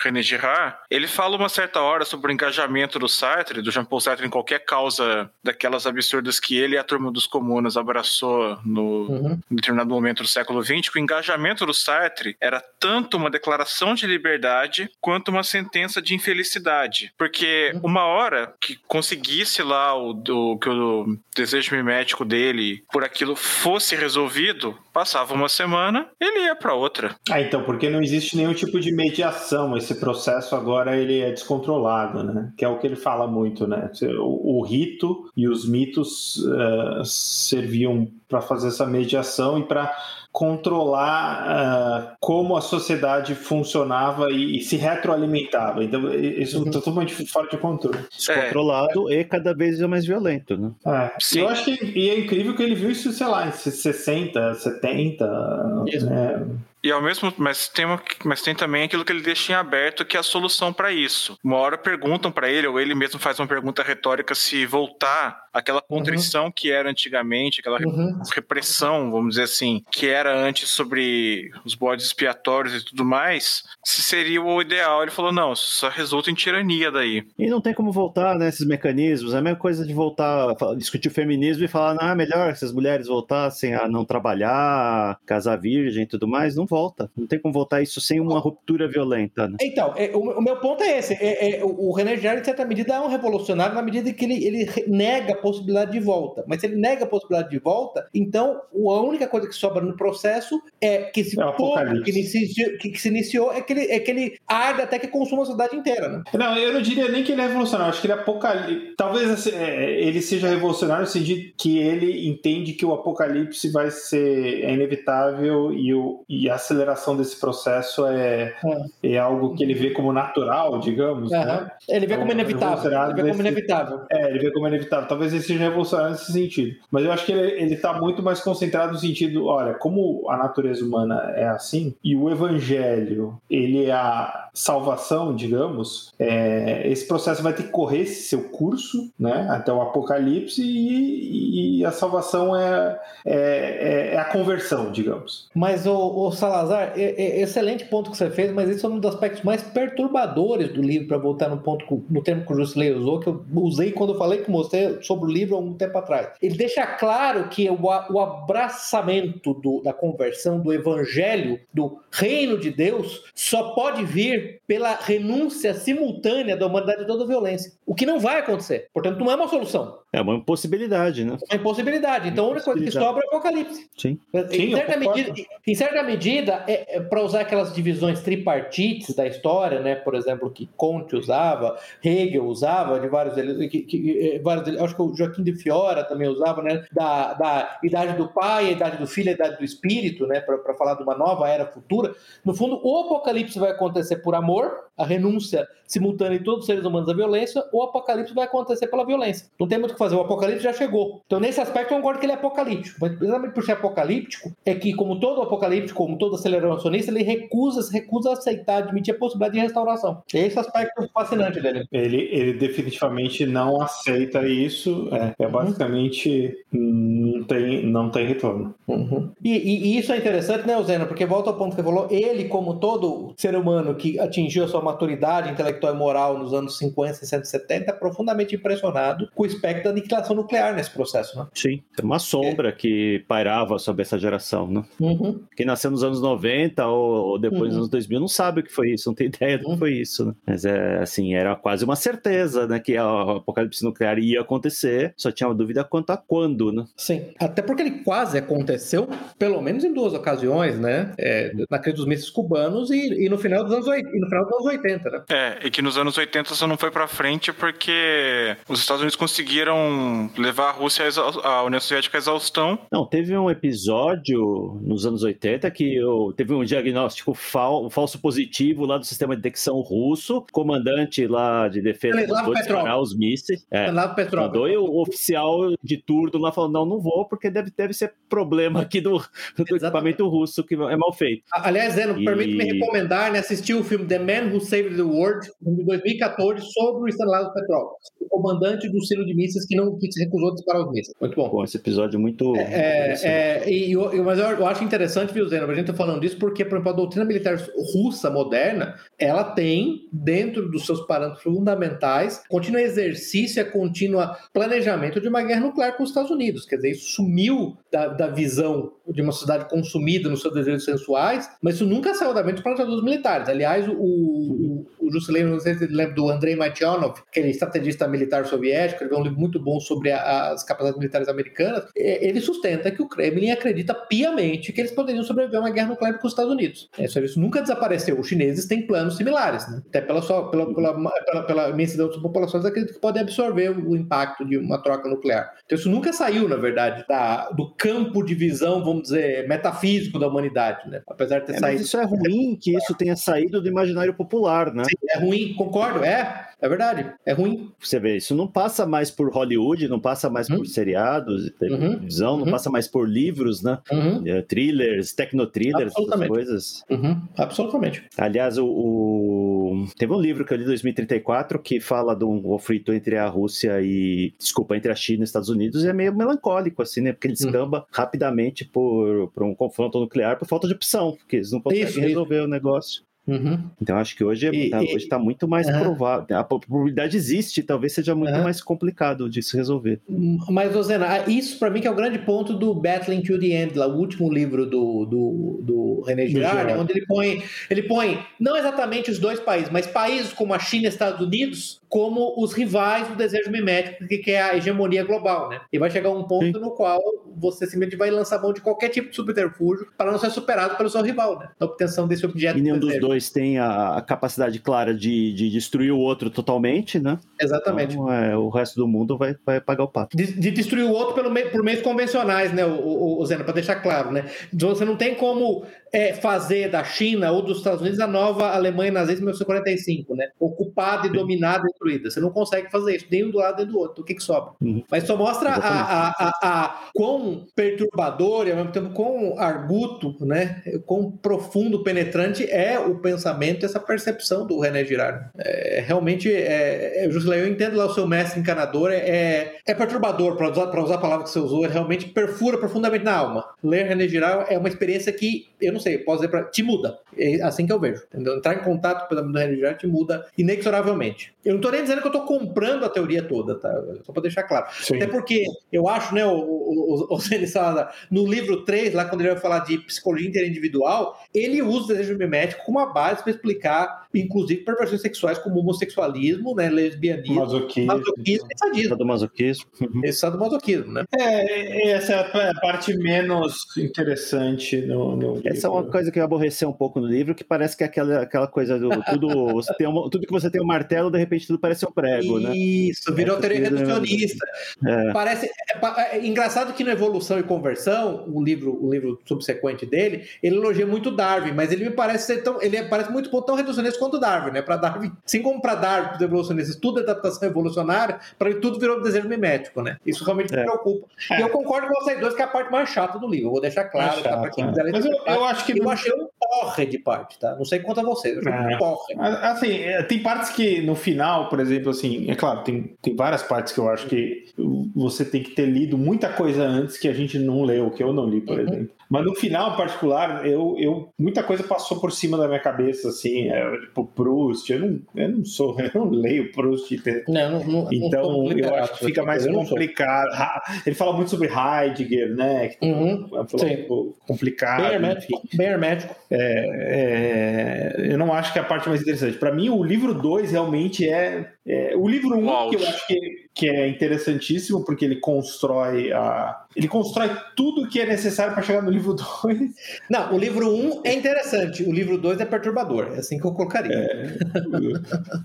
Speaker 4: René Girard, ele fala uma certa hora sobre o engajamento do Sartre, do Jean-Paul Sartre, em qualquer causa daquelas absurdas que ele e a turma dos comunas abraçou no uhum. em determinado momento do século XX, que o engajamento do Sartre era tanto uma declaração de liberdade quanto uma sentença de infelicidade. Porque uhum. uma hora que conseguisse lá o, o que o desejo mimético dele por aquilo fosse resolvido, passava uma semana, ele ia para outra.
Speaker 5: Ah, então, porque não existe nenhum tipo de mediação. Esse processo agora ele é descontrolado, né? Que é o que ele fala muito, né? O, o rito e os mitos uh, serviam para fazer essa mediação e para controlar uh, como a sociedade funcionava e, e, se retroalimentava. Então, isso está uhum. totalmente fora de controle.
Speaker 3: Descontrolado é. e cada vez mais violento, né?
Speaker 5: É. Eu acho que e é incrível que ele viu isso, sei lá, em 60, 70. Né?
Speaker 4: E ao mesmo, mas tem, mas tem também aquilo que ele deixa em aberto, que é a solução para isso. Uma hora perguntam para ele, ou ele mesmo faz uma pergunta retórica se voltar aquela contrição uhum. que era antigamente, aquela uhum. repressão, vamos dizer assim, que era antes sobre os bodes expiatórios e tudo mais, se seria o ideal. Ele falou: não, só resulta em tirania daí.
Speaker 3: E não tem como voltar nesses né, mecanismos. É a mesma coisa de voltar, discutir o feminismo e falar: ah, melhor se as mulheres voltassem a não trabalhar, casar virgem e tudo mais. Não volta. Não tem como voltar isso sem uma ruptura violenta. Né?
Speaker 6: Então, é, o, o, meu ponto é esse. É, é, o René Girard, em certa medida, é um revolucionário na medida que ele, ele nega a possibilidade de volta. Mas se ele nega a possibilidade de volta, então a única coisa que sobra no processo é que esse é pouco que, inicio, que, que, se iniciou é que ele, é que ele arde até que consuma a cidade inteira. Né?
Speaker 5: Não, eu não diria nem que ele é revolucionário. Acho que ele é apocalipse. Talvez assim, é, ele seja revolucionário no sentido que ele entende que o apocalipse vai ser é inevitável e, o, e a aceleração desse processo é, é. é algo que ele vê como natural, digamos. Uhum. Né?
Speaker 6: Ele vê como então, inevitável. Ele vê como inevitável.
Speaker 5: É, ele vê como inevitável. Talvez ele seja revolucionário nesse sentido. Mas eu acho que ele está muito mais concentrado no sentido, olha, como a natureza humana é assim, e o evangelho, ele é a salvação, digamos, é, esse processo vai ter que correr seu curso, né, até o apocalipse, e, e a salvação é, é, é, é, a conversão, digamos.
Speaker 6: Mas, o, o Salazar, é, é, excelente ponto que você fez, mas esse é um dos aspectos mais perturbadores do livro, para voltar no ponto, no termo que o Jusilei usou, que eu usei quando eu falei com você sobre o livro há um tempo atrás. Ele deixa claro que o, o abraçamento do, da conversão, do evangelho, do reino de Deus, só pode vir pela renúncia simultânea da humanidade de toda violência. O que não vai acontecer. Portanto, não é uma solução.
Speaker 3: É uma impossibilidade, né?
Speaker 6: É uma impossibilidade. Então, a única coisa que sobra é o Apocalipse.
Speaker 3: Sim.
Speaker 6: Em, certa, medida, em certa medida, é, é para usar aquelas divisões tripartites da história, né? Por exemplo, que Conte usava, Hegel usava, de vários deles, que, que, eh, vários acho que o Joaquim de Fiora também usava, né? Da, da idade do pai, a idade do filho, a idade do espírito, né? Para falar de uma nova era futura. No fundo, o Apocalipse vai acontecer por amor, a renúncia simultânea de todos os seres humanos à violência, ou o Apocalipse vai acontecer pela violência. Não tem muito que fazer, o Apocalipse já chegou. Então, nesse aspecto, eu concordo que ele é apocalíptico. Mas, precisamente por ser apocalíptico, é que, como todo apocalíptico, como todo aceleracionista, ele recusa, recusa aceitar, admitir a possibilidade de restauração. Esse aspecto fascinante dele.
Speaker 5: Ele, ele definitivamente não aceita isso. É, é basicamente não tem, não tem retorno.
Speaker 6: Uhum. E, e, e, isso é interessante, né, Zena? Porque volta ao ponto que você falou, ele, como todo ser humano que atingiu a sua maturidade intelectual e moral nos anos 50, 60, 70, é profundamente impressionado com o espectro da aniquilação nuclear nesse processo, né?
Speaker 3: Sim, é uma sombra é. que pairava sobre essa geração, né?
Speaker 6: Uhum.
Speaker 3: Quem nasceu nos anos 90 ou, ou depois uhum. dos anos 2000 não sabe o que foi isso, não tem ideia do que uhum. foi isso, né? Mas é assim, era quase uma certeza, né, que o apocalipse nuclear ia acontecer, só tinha uma dúvida quanto a quando, né?
Speaker 6: Sim, até porque ele quase aconteceu, pelo menos em duas ocasiões, né? É, na crise dos mísseis cubanos e, e, no final dos anos 80, e no final dos anos 80, né?
Speaker 4: É, e que nos anos 80 só não foi para frente porque os Estados Unidos conseguiram levar a Rússia, a União Soviética à exaustão.
Speaker 3: Não, teve um episódio nos anos 80 que eu, teve um diagnóstico fal, falso positivo lá do sistema de detecção russo, comandante lá de defesa
Speaker 6: mandou disparar
Speaker 3: os mísseis.
Speaker 6: É,
Speaker 3: mandou e o oficial de turno lá falou, não, não vou porque deve, deve ser problema aqui do, do equipamento russo que é mal feito.
Speaker 6: Aliás, Zeno, e... permite-me recomendar né, assistir o filme The Man Who Saved the World, de 2014, sobre o Stanislav Petrov, o comandante do silo de mísseis que não que se recusou a disparar os mísseis. Muito bom.
Speaker 3: Bom, esse episódio é muito.
Speaker 6: É, é, e, eu, mas eu, eu, acho interessante, viu, Zeno, a gente tá falando disso porque, por exemplo, a doutrina militar russa moderna, ela tem, dentro dos seus parâmetros fundamentais, contínua exercício, a contínua planejamento de uma guerra nuclear com os Estados Unidos. Quer dizer, isso sumiu da, da visão de uma sociedade consumida nos seus desejos sensuais, mas isso nunca saiu da mente dos planejadores militares. Aliás, o, o, o Juscelino, não sei se lembra do Andrei Mationov, aquele estrategista militar soviético, ele um livro muito bom sobre a, as capacidades militares americanas. Ele sustenta que o Kremlin acredita piamente que eles poderiam sobreviver a uma guerra nuclear com os Estados Unidos. Isso nunca desapareceu. Os chineses têm planos similares, né? até pela, sua, pela, pela, pela, pela imensidão das populações, acreditam que podem absorver o impacto de uma troca nuclear. Então, isso nunca saiu, na verdade, da, do campo de visão, vamos dizer, metafísico da humanidade, né?
Speaker 3: Apesar de ter é, saído. Mas isso é ruim que isso tenha saído do imaginário popular, né?
Speaker 6: É ruim, concordo, é. É verdade, é ruim.
Speaker 3: Você vê, isso não passa mais por Hollywood, não passa mais uhum. por seriados, televisão, uhum. não passa mais por livros, né? Uhum. É, thrillers, tecnotrillers, essas coisas.
Speaker 6: Uhum. Absolutamente.
Speaker 3: Aliás, o, o, teve um livro que eu li em 2034 que fala de um conflito entre a Rússia e, desculpa, entre a China e os Estados Unidos e é meio melancólico, assim, né? Porque ele uhum. descamba rapidamente por, por um confronto nuclear por falta de opção, porque eles não conseguem isso, resolver isso. o negócio.
Speaker 6: Uhum.
Speaker 3: Então acho que hoje está é, hoje tá muito mais uhum. provável. A probabilidade existe, talvez seja muito uhum. mais complicado de se resolver.
Speaker 6: Mas, Rosena, isso para mim que é o grande ponto do Battling to the End, lá, o último livro do, do, do René Girard, onde ele põe, ele põe não exatamente os dois países, mas países como a China e Estados Unidos como os rivais do desejo mimético, que é a hegemonia global, né? E vai chegar um ponto Sim. no qual você simplesmente vai lançar mão de qualquer tipo de subterfúgio para não ser superado pelo seu rival, né? Na obtenção desse objeto.
Speaker 3: E nenhum dos dois tem a, a capacidade clara de, de, destruir o outro totalmente, né?
Speaker 6: Exatamente.
Speaker 3: Então, é, o resto do mundo vai, vai pagar o pato.
Speaker 6: De, de destruir o outro pelo por meios convencionais, né, o, o, o Zena, para deixar claro, né? Então, você não tem como é, fazer da China ou dos Estados Unidos a nova Alemanha nazista em 1945, né? Ocupada e dominada e destruída. Você não consegue fazer isso, nem um do lado nem do outro. Então, o que, que sobra? Uhum. Mas só mostra a, a, a, a, quão perturbador e ao mesmo tempo quão arguto, né? Quão profundo, penetrante é o pensamento, essa percepção do René Girard. É, realmente, é, é, eu entendo lá o seu mestre encanador, é, é perturbador, para usar, usar a palavra que você usou, é realmente perfura profundamente na alma. Ler René Girard é uma experiência que eu não sei, posso dizer para te muda. É assim que eu vejo. Entendeu? Entrar em contato com o da religião te muda inexoravelmente. Eu não tô nem dizendo que eu tô comprando a teoria toda, tá? Só para deixar claro. Sim. Até porque eu acho, né, o, o, o, o no livro 3, lá quando ele vai falar de psicologia interindividual, ele usa o desejo mimético como uma base para explicar, inclusive, perversões sexuais como homossexualismo, né, lesbianismo,
Speaker 5: masoquismo,
Speaker 6: masoquismo e sadismo.
Speaker 3: Sadomasoquismo.
Speaker 6: Esse masoquismo, né?
Speaker 5: É, essa é a parte menos interessante no, no
Speaker 3: essa é uma coisa que aborreceu um pouco no livro, que parece que é aquela, aquela coisa do tudo, você tem uma, tudo que você tem um martelo, de repente tudo espremido parece um prego,
Speaker 6: Isso,
Speaker 3: né?
Speaker 6: Isso, virou
Speaker 3: É,
Speaker 6: teoria reducionista.
Speaker 3: É.
Speaker 6: Parece é, é engraçado que no Evolução e Conversão, o livro, o livro subsequente dele, ele elogia muito Darwin, mas ele me parece ser tão, ele parece muito tão reducionista quanto Darwin, né? Para Darwin, assim como para Darwin, os evolucionistas, tudo é adaptação evolucionária, para ele tudo virou desejo mimético, né? Isso realmente me
Speaker 3: É.
Speaker 6: preocupa. E eu concordo com vocês dois que é a parte mais chata do livro. Eu vou deixar claro,
Speaker 5: É
Speaker 6: tá? Para quem quiser ler
Speaker 5: Mas eu, eu acho que
Speaker 6: eu achei um porre de parte, tá? Não sei quanto a vocês, eu achei
Speaker 5: É.
Speaker 6: um porre.
Speaker 5: Assim, é, tem partes que no final, por exemplo, assim, é claro, tem, tem várias partes que eu acho que você tem que ter lido muita coisa antes que a gente não leu, que eu não li, por
Speaker 6: Uhum.
Speaker 5: exemplo. Mas no final, em particular, eu, eu muita coisa passou por cima da minha cabeça, assim, é, tipo Proust, eu não, eu não sou, eu não leio Proust?
Speaker 6: Não, não, não,
Speaker 5: Então
Speaker 6: não
Speaker 5: eu acho que fica mais
Speaker 6: eu
Speaker 5: complicado. Ele fala muito sobre Heidegger, né? Que
Speaker 6: Uhum.
Speaker 5: um complicado.
Speaker 6: Bem hermético, bem hermético.
Speaker 5: É, é, eu não acho que é a parte mais interessante. Para mim, o livro 2 realmente é, é- O livro 1, um, que eu acho que, que é interessantíssimo, porque ele constrói a. Ele constrói tudo que é necessário para chegar no livro 2.
Speaker 6: Não, o livro 1 um é interessante, o livro 2 é perturbador. É assim que eu colocaria.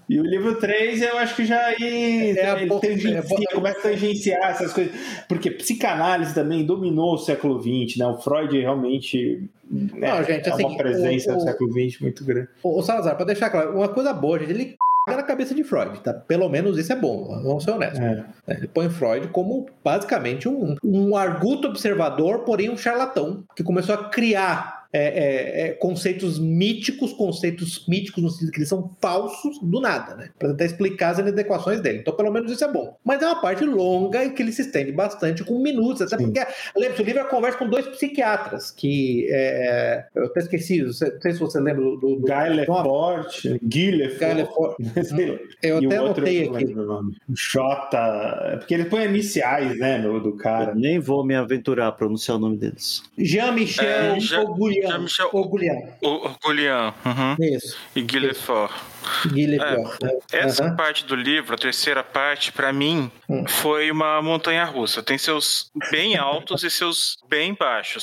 Speaker 5: e o livro 3, eu acho que já aí,
Speaker 6: É
Speaker 5: ele tangencia,
Speaker 6: é
Speaker 5: começa a tangenciar essas coisas. Porque psicanálise também dominou o século XX, né? O Freud realmente. né,
Speaker 6: Não, gente,
Speaker 5: é
Speaker 6: assim,
Speaker 5: uma presença
Speaker 6: o-
Speaker 5: no
Speaker 6: o-
Speaker 5: século XX muito grande.
Speaker 6: Ô, ô, Salazar, pra deixar claro, uma coisa boa, gente, ele na cabeça de Freud, tá? Pelo menos isso é bom, vamos ser honestos.
Speaker 5: É.
Speaker 6: Ele põe Freud como basicamente um, um arguto observador, porém um charlatão, que começou a criar é, é, é, conceitos míticos, conceitos míticos no sentido que eles são falsos do nada, né? Pra tentar explicar as inadequações dele. Então, pelo menos isso é bom. Mas é uma parte longa e que ele se estende bastante com minutos, até
Speaker 5: Sim.
Speaker 6: porque, lembra, o livro é a conversa com dois psiquiatras, que é, eu até esqueci, não sei se você lembra do... do,
Speaker 5: Guy Lefort, Guy Lefort.
Speaker 6: Eu até
Speaker 5: o outro
Speaker 6: anotei aqui.
Speaker 5: J. É porque ele põe iniciais, né, no, do cara.
Speaker 3: Eu nem vou me aventurar a pronunciar o nome deles.
Speaker 6: Jean-Michel
Speaker 4: É, Jean-. Jean-Michel-
Speaker 6: Augoulian.
Speaker 4: O, o Goulian uhum,
Speaker 6: Isso,
Speaker 4: e Guilefort.
Speaker 6: Guy Lefort. né?
Speaker 4: Essa
Speaker 6: Aham.
Speaker 4: parte do livro, a terceira parte, pra mim,
Speaker 6: Hum.
Speaker 4: foi uma montanha russa. Tem seus bem altos e seus bem baixos.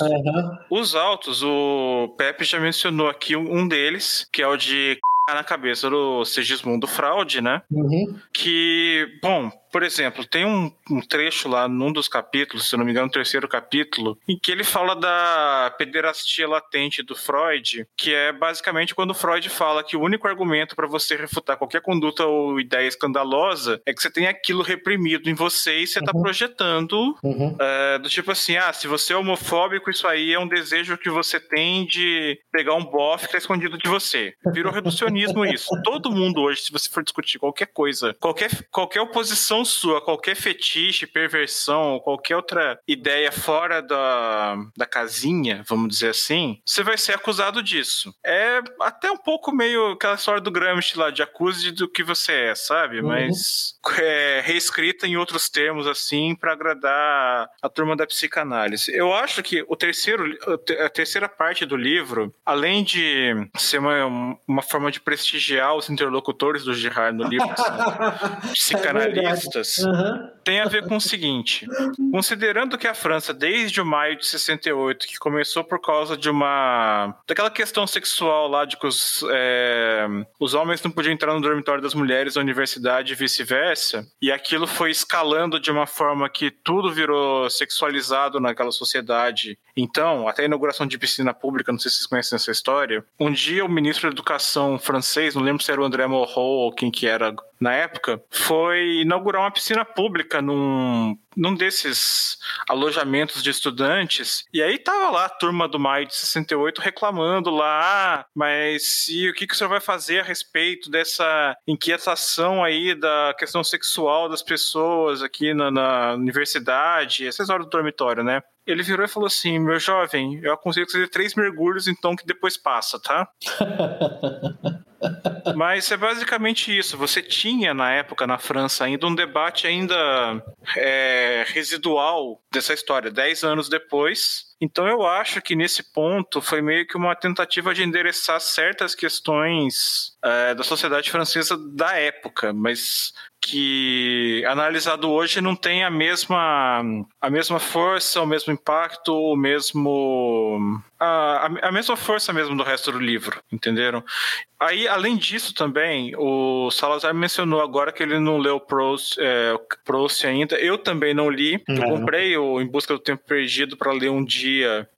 Speaker 4: Os altos, o Pepe já mencionou aqui um deles, que é o de na cabeça do Sigismundo Fraude, né?
Speaker 6: Uhum.
Speaker 4: Que, bom, por exemplo, tem um, um trecho lá num dos capítulos, se eu não me engano, no terceiro capítulo, em que ele fala da pederastia latente do Freud, que é basicamente quando Freud fala que o único argumento para você refutar qualquer conduta ou ideia escandalosa é que você tem aquilo reprimido em você e você está
Speaker 6: Uhum.
Speaker 4: projetando
Speaker 6: Uhum.
Speaker 4: é, do tipo assim, ah, se você é homofóbico, isso aí é um desejo que você tem de pegar um bofe que tá escondido de você. Virou reducionismo isso. Todo mundo hoje, se você for discutir qualquer coisa, qualquer, qualquer oposição sua, qualquer fetiche, perversão, qualquer outra ideia fora da, da casinha, vamos dizer assim, você vai ser acusado disso. É até um pouco meio aquela história do Gramsci lá, de acuse do que você é, sabe?
Speaker 6: Uhum.
Speaker 4: Mas é, reescrita em outros termos, assim, para agradar a turma da psicanálise. Eu acho que o terceiro, a terceira parte do livro, além de ser uma, uma forma de prestigiar os interlocutores do Girard no livro, que
Speaker 6: Aham.
Speaker 4: tem a ver com o seguinte: considerando que a França, desde o maio de 68, que começou por causa de uma. daquela questão sexual lá de que os, é, os homens não podiam entrar no dormitório das mulheres da universidade e vice-versa, e aquilo foi escalando de uma forma que tudo virou sexualizado naquela sociedade. Então, até a inauguração de piscina pública, não sei se vocês conhecem essa história, um dia o ministro da Educação francês, não lembro se era o André Morot ou quem que era na época, foi inaugurar uma piscina pública num, num desses alojamentos de estudantes. E aí tava lá a turma do maio de 68 reclamando lá, ah, mas e o que, que o senhor vai fazer a respeito dessa inquietação aí da questão sexual das pessoas aqui na, na universidade, essas horas do dormitório, né? Ele virou e falou assim: meu jovem, eu aconselho que você dê três mergulhos, então que depois passa, tá? Mas é basicamente isso. Você tinha na época na França ainda um debate ainda é, residual dessa história. Dez anos depois, Então eu acho que nesse ponto foi meio que uma tentativa de endereçar certas questões é, da sociedade francesa da época, mas que analisado hoje não tem a mesma a mesma força, o mesmo impacto, o mesmo a, a mesma força mesmo do resto do livro, entenderam? Aí, além disso também, o Salazar mencionou agora que ele não leu Proust, é, Proust ainda. Eu também não li. Não. Eu comprei o Em Busca do Tempo Perdido para ler um dia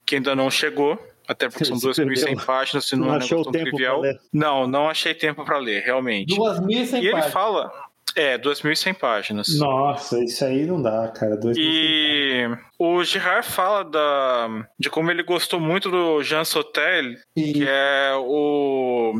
Speaker 4: que ainda não chegou. Até porque são 2.100 páginas, se não, não é um negócio trivial. Não, não achei tempo para ler, realmente.
Speaker 6: 2.100 páginas.
Speaker 4: E ele fala. É, 2.100 páginas.
Speaker 5: Nossa, isso aí não dá, cara.
Speaker 4: E o Girard fala da, de como ele gostou muito do Jean Sotel, e... que é o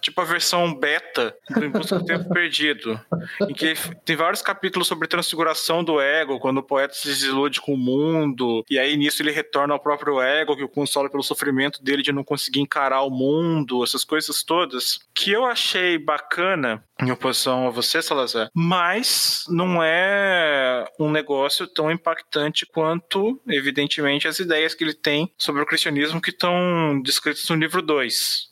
Speaker 4: tipo a versão beta do Em Busca do Tempo Perdido, em que tem vários capítulos sobre transfiguração do ego, quando o poeta se desilude com o mundo, e aí nisso ele retorna ao próprio ego, que o consola pelo sofrimento dele de não conseguir encarar o mundo, essas coisas todas, que eu achei bacana em oposição a você, Salazar, mas não é um negócio tão impactante quanto, evidentemente, as ideias que ele tem sobre o cristianismo que estão descritas no livro 2.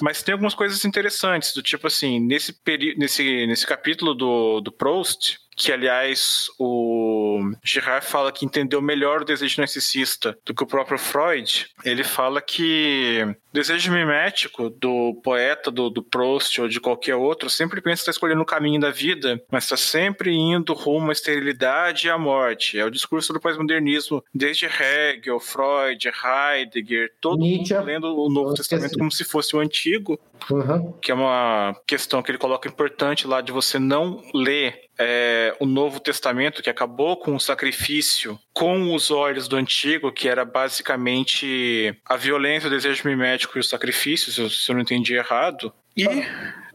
Speaker 4: Mas tem algumas coisas interessantes, do tipo assim, nesse, nesse, nesse capítulo do, do Proust, que aliás o Girard fala que entendeu melhor o desejo narcisista do que o próprio Freud, ele fala que o desejo mimético do poeta, do, do Proust ou de qualquer outro, sempre pensa que está escolhendo o caminho da vida, mas está sempre indo rumo à esterilidade e à morte. É o discurso do pós-modernismo, desde Hegel, Freud, Heidegger, todo Nietzsche. mundo lendo o Novo Testamento como se fosse o Antigo, uhum. que é uma questão que ele coloca importante lá de você não ler é, o Novo Testamento, que acabou com o sacrifício com os olhos do Antigo, que era basicamente a violência, o desejo mimético e o sacrifício, se eu não entendi errado. E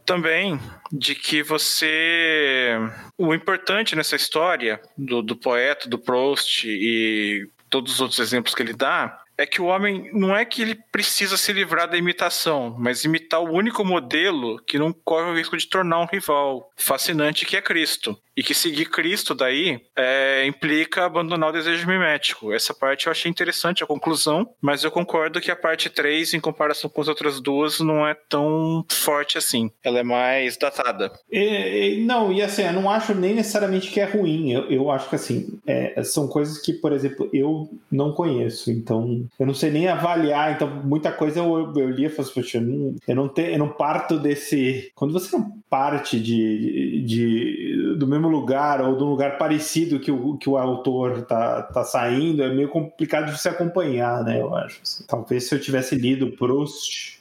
Speaker 4: também de que você. O importante nessa história do, do poeta, do Proust e todos os outros exemplos que ele dá é que o homem não é que ele precisa se livrar da imitação, mas imitar o único modelo que não corre o risco de tornar um rival fascinante que é Cristo. E que seguir Cristo daí é, implica abandonar o desejo mimético. Essa parte eu achei interessante a conclusão, mas eu concordo que a parte 3, em comparação com as outras duas, não é tão forte assim. Ela é mais datada.
Speaker 5: E, e, não, e assim, eu não acho nem necessariamente que é ruim. Eu, eu acho que assim, é, são coisas que, por exemplo, eu não conheço, então eu não sei nem avaliar. Então, muita coisa eu, eu li e falei assim, eu não, eu não, te, eu não parto desse. Quando você não parte de, de, do mesmo lugar ou de um lugar parecido que o, que o autor tá, tá saindo, é meio complicado de se acompanhar, né? Eu acho. Assim. Talvez se eu tivesse lido Proust,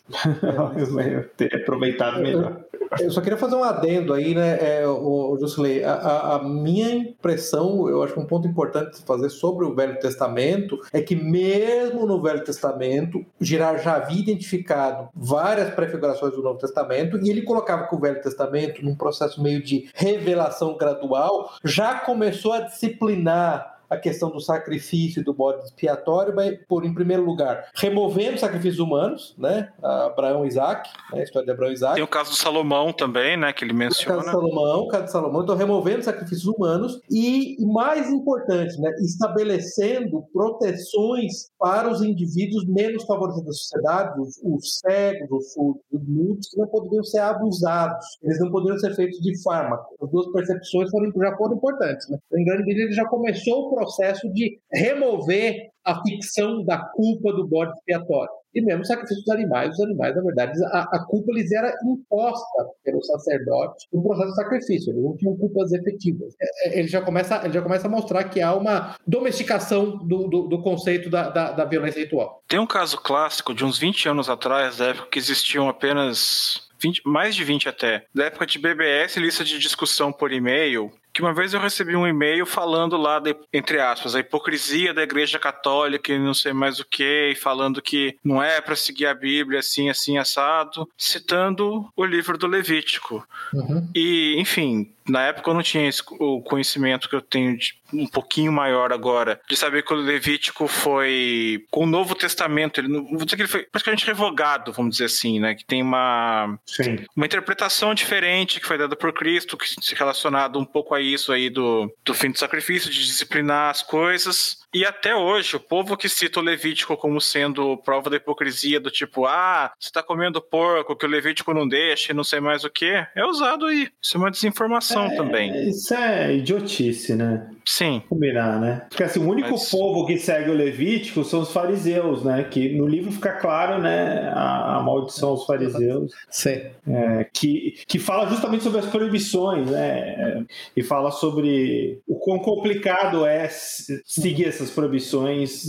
Speaker 5: eu teria aproveitado melhor.
Speaker 6: Eu só queria fazer um adendo aí, né, é, o, Jusilei, a, a, minha impressão, eu acho um ponto importante de fazer sobre o Velho Testamento é que mesmo no Velho Testamento, Girard já havia identificado várias prefigurações do Novo Testamento e ele colocava que o Velho Testamento, num processo meio de revelação gradual, já começou a disciplinar a questão do sacrifício e do bode expiatório vai por, em primeiro lugar, removendo sacrifícios humanos, né? Abraão e Isaac, né? a história de Abraão e Isaac.
Speaker 4: Tem o caso do Salomão também, né? Que ele menciona.
Speaker 6: O caso do Salomão, o caso do Salomão, então removendo sacrifícios humanos e, mais importante, né? Estabelecendo proteções para os indivíduos menos favorecidos da sociedade, os, os cegos, os surdos, que não poderiam ser abusados, eles não poderiam ser feitos de fármaco. As duas percepções foram, já foram importantes, né? Em grande medida, ele já começou o processo de remover a ficção da culpa do bode expiatório. E mesmo o sacrifício dos animais, os animais, na verdade, a, a culpa lhes era imposta pelo sacerdote no processo de sacrifício, eles não tinham culpas efetivas. É, é, ele já começa, ele já começa a mostrar que há uma domesticação do, do, do conceito da, da, da violência ritual.
Speaker 4: Tem um caso clássico de uns 20 anos atrás, da época que existiam apenas 20, mais de 20 até, da época de BBS, lista de discussão por e-mail, que uma vez eu recebi um e-mail falando lá, de, entre aspas, a hipocrisia da igreja católica e não sei mais o que, falando que não é para seguir a Bíblia assim, assim, assado, citando o livro do Levítico. Uhum. E, enfim, na época eu não tinha esse, o conhecimento que eu tenho de, um pouquinho maior agora, de saber que o Levítico foi com o Novo Testamento, ele, vou dizer que ele foi praticamente revogado, vamos dizer assim, né? Que tem uma, Sim. uma interpretação diferente que foi dada por Cristo, que se relacionado um pouco a isso aí do, do fim do sacrifício, de disciplinar as coisas. E até hoje, o povo que cita o Levítico como sendo prova da hipocrisia, do tipo, ah, você tá comendo porco, que o Levítico não deixa e não sei mais o que, é usado aí. Isso é uma desinformação
Speaker 5: É,
Speaker 4: também.
Speaker 5: Isso é idiotice, né?
Speaker 4: Sim.
Speaker 5: Combinar, né? Porque assim, o único
Speaker 4: Mas-
Speaker 5: povo que segue o Levítico são os fariseus, né? Que no livro fica claro, né? A, a maldição aos fariseus,
Speaker 6: Sim.
Speaker 5: é, que, que fala justamente sobre as proibições, né? E fala sobre o quão complicado é seguir essas proibições,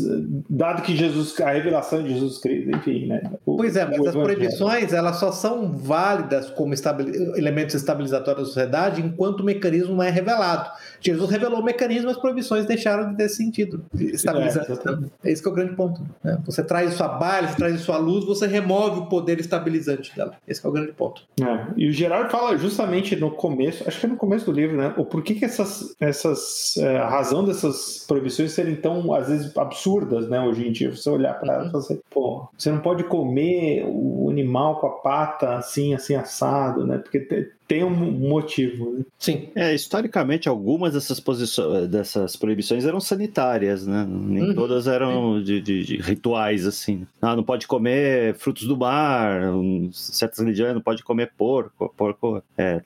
Speaker 5: dado que Jesus, a revelação de Jesus Cristo, enfim, né? O-
Speaker 6: Pois é, mas as proibições elas só são válidas como estabele- elementos estabilizatórios da sociedade enquanto o mecanismo não é revelado. Jesus revelou o mecanismo, as proibições deixaram de ter sentido. Estabilizante.
Speaker 5: É.
Speaker 6: É, esse que é o grande ponto. né? Você traz isso à baila, você traz isso à luz, você remove o poder estabilizante dela. Esse que é o grande ponto.
Speaker 5: É, e o Gerard fala justamente no começo, acho que é no começo do livro, né? O porquê que essas, essas é, a razão dessas proibições serem tão, às vezes, absurdas, né? Hoje em dia, você olhar para elas e falar assim, pô, você não pode comer o animal com a pata assim, assim, assado, né? Porque tem um motivo, né?
Speaker 6: Sim.
Speaker 3: É, historicamente, algumas dessas, posições, dessas proibições eram sanitárias, né? Nem
Speaker 6: Uhum.
Speaker 3: todas eram de, de- de rituais, assim. Ah, não pode comer frutos do mar, um, certas religiões não pode comer porco. Porco é,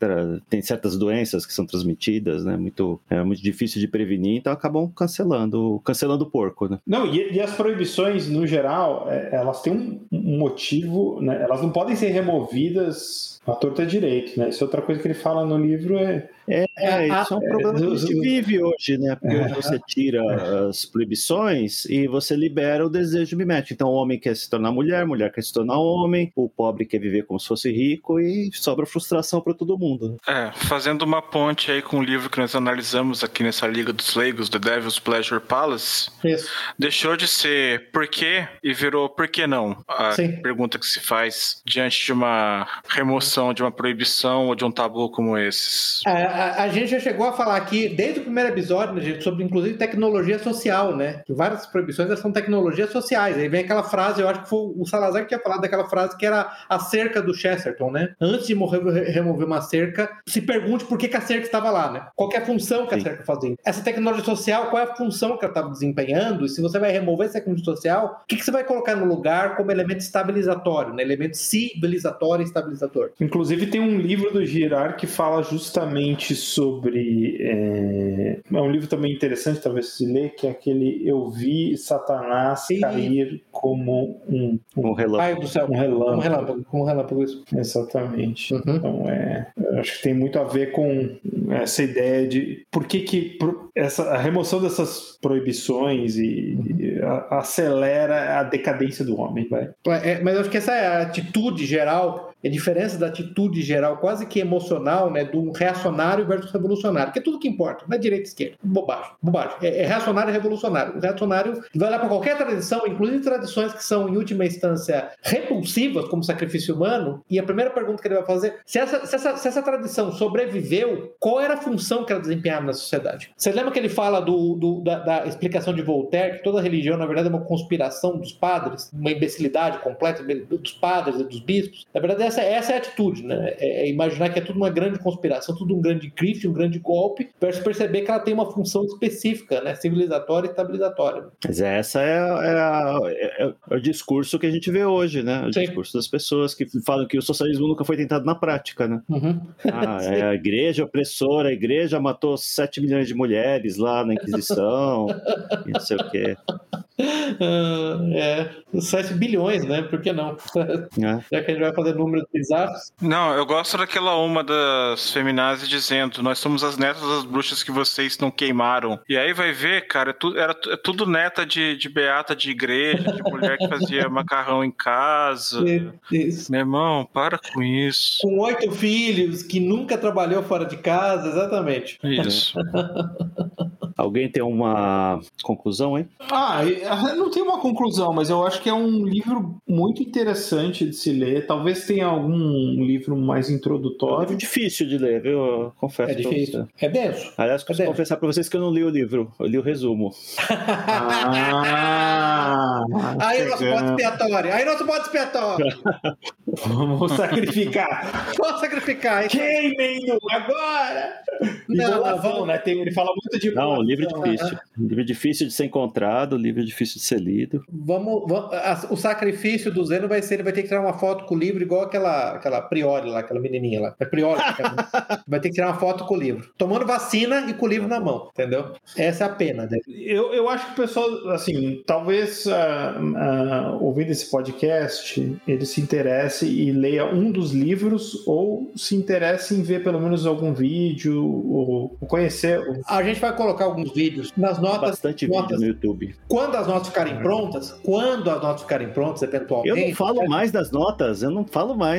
Speaker 3: tem certas doenças que são transmitidas, né? Muito, é muito difícil de prevenir, então acabam cancelando, cancelando o porco, né?
Speaker 5: Não, e, e as proibições, no geral, é, elas têm um, um motivo, né? Elas não podem ser removidas à torta direito, né? Isso é outra coisa que ele fala no livro, é...
Speaker 3: É,
Speaker 6: É,
Speaker 3: isso é um problema que a gente vive hoje, né? Porque
Speaker 5: É.
Speaker 3: hoje você tira as proibições e você libera o desejo mimético. Então, o homem quer se tornar mulher, mulher quer se tornar homem, o pobre quer viver como se fosse rico e sobra frustração para todo mundo.
Speaker 4: É, fazendo uma ponte aí com o livro que nós analisamos aqui nessa Liga dos Leigos, The Devil's Pleasure Palace,
Speaker 6: Isso.
Speaker 4: deixou de ser por quê e virou por que não? A
Speaker 6: Sim.
Speaker 4: pergunta que se faz diante de uma remoção, de uma proibição ou de um tabu como esses.
Speaker 6: A, a- a gente já chegou a falar aqui, desde o primeiro episódio, né, gente, sobre inclusive tecnologia social, né? Que várias proibições elas são tecnologias sociais. Aí vem aquela frase, eu acho que foi o Salazar que tinha falado daquela frase que era a cerca do Chesterton, né? Antes de morrer, re- remover uma cerca, se pergunte por que, que a cerca estava lá, né? Qual é a função que a
Speaker 3: Sim.
Speaker 6: cerca fazia? Essa tecnologia social, qual é a função que ela estava desempenhando? E se você vai remover essa tecnologia social, o que, que você vai colocar no lugar como elemento estabilizatório, né? Elemento civilizatório e estabilizador.
Speaker 5: Inclusive tem um livro do Girard que fala justamente sobre. É, é um livro também interessante, talvez se ler, que é aquele Eu vi Satanás
Speaker 6: Sim.
Speaker 5: cair como um, um,
Speaker 3: Um relâmpago.
Speaker 6: Pai do céu.
Speaker 5: um
Speaker 6: Como
Speaker 5: relâmpago.
Speaker 6: relâmpago, como relâmpago isso.
Speaker 5: Exatamente.
Speaker 6: Uhum.
Speaker 5: Então, é, acho que tem muito a ver com essa ideia de por que, que essa, a remoção dessas proibições e, e a- acelera a decadência do homem, vai.
Speaker 6: É, mas eu acho que essa é a atitude geral, a diferença da atitude geral, quase que emocional, né, do reacionário versus revolucionário, que é tudo que importa, não é direita e esquerda, bobagem, bobagem. É, é reacionário e revolucionário. O reacionário vai lá para qualquer tradição, inclusive tradições que são, em última instância, repulsivas, como sacrifício humano, e a primeira pergunta que ele vai fazer, se essa, se essa, se essa tradição sobreviveu, qual era a função que ela desempenhava na sociedade? Você lembra que ele fala do, do- da, da explicação de Voltaire, que toda religião, na verdade, é uma conspiração dos padres, uma imbecilidade completa dos padres e dos bispos? Na verdade, essa, essa é a atitude, né? É, é imaginar que é tudo uma grande conspiração, tudo um grande grife, um grande golpe, versus perceber que ela tem uma função específica, né? Civilizatória e estabilizatória.
Speaker 3: Mas essa é, é a- é- é o discurso que a gente vê hoje, né? O
Speaker 6: Sim.
Speaker 3: discurso das pessoas que falam que o socialismo nunca foi tentado na prática, né?
Speaker 6: Uhum.
Speaker 3: Ah, é a igreja opressora, a igreja matou 7 milhões de mulheres lá na Inquisição, e não sei o quê.
Speaker 6: Ah, é, 7 bilhões, né? Por que não?
Speaker 3: né?
Speaker 6: Já que a gente vai fazer números bizarros.
Speaker 4: Não, eu gosto daquela uma das feminazes dizendo: Nós somos as netas das bruxas que vocês não queimaram. E aí vai ver, cara, é tu- era é tudo neta de, de beata de igreja, de mulher que fazia macarrão em casa.
Speaker 6: Isso.
Speaker 4: Meu irmão, para com isso.
Speaker 6: Com oito filhos, que nunca trabalhou fora de casa, exatamente.
Speaker 4: Isso.
Speaker 3: Alguém tem uma conclusão, hein?
Speaker 5: Ah, eu não tem uma conclusão, mas eu acho que é um livro muito interessante de se ler. Talvez tenha algum livro mais
Speaker 3: É um
Speaker 5: introdutório.
Speaker 3: livro difícil de ler, viu? Eu confesso
Speaker 6: É difícil.
Speaker 3: você.
Speaker 6: É denso.
Speaker 3: Aliás,
Speaker 6: É
Speaker 3: preciso
Speaker 6: denso.
Speaker 3: confessar pra vocês que eu não li o livro, eu li o resumo.
Speaker 5: Ah,
Speaker 6: Aí nosso
Speaker 5: chegando.
Speaker 6: bode expiatório. Aí nosso bode expiatório.
Speaker 5: Vamos sacrificar.
Speaker 6: Vou sacrificar. Então.
Speaker 5: Queimem-no agora!
Speaker 6: Não,
Speaker 5: Enrolação,
Speaker 6: vamos-
Speaker 5: né? Tem- ele fala muito de
Speaker 3: Não, um livro
Speaker 5: enrolação.
Speaker 3: difícil. Um livro difícil de ser encontrado, um livro difícil de ser lido.
Speaker 6: Vamos, vamos- a- o sacrifício do Zeno vai ser, ele vai ter que tirar uma foto com o livro, igual aquela, aquela Priori lá, aquela menininha lá. É Priori. aquela- vai ter que tirar uma foto com o livro. Tomando vacina e com o livro na mão, entendeu? Essa é a pena dele.
Speaker 5: Eu, eu acho que o pessoal, assim, talvez ah, ah, ouvindo esse podcast, ele se interesse e leia um dos livros ou se interesse em ver pelo menos algum vídeo ou, ou conhecer.
Speaker 6: A gente vai colocar alguns vídeos nas notas.
Speaker 3: Bastante
Speaker 6: notas.
Speaker 3: vídeo no YouTube.
Speaker 6: Quando as notas ficarem prontas, quando as notas ficarem prontas,
Speaker 3: Eu
Speaker 6: eventualmente.
Speaker 3: não falo mais das notas, eu não falo mais.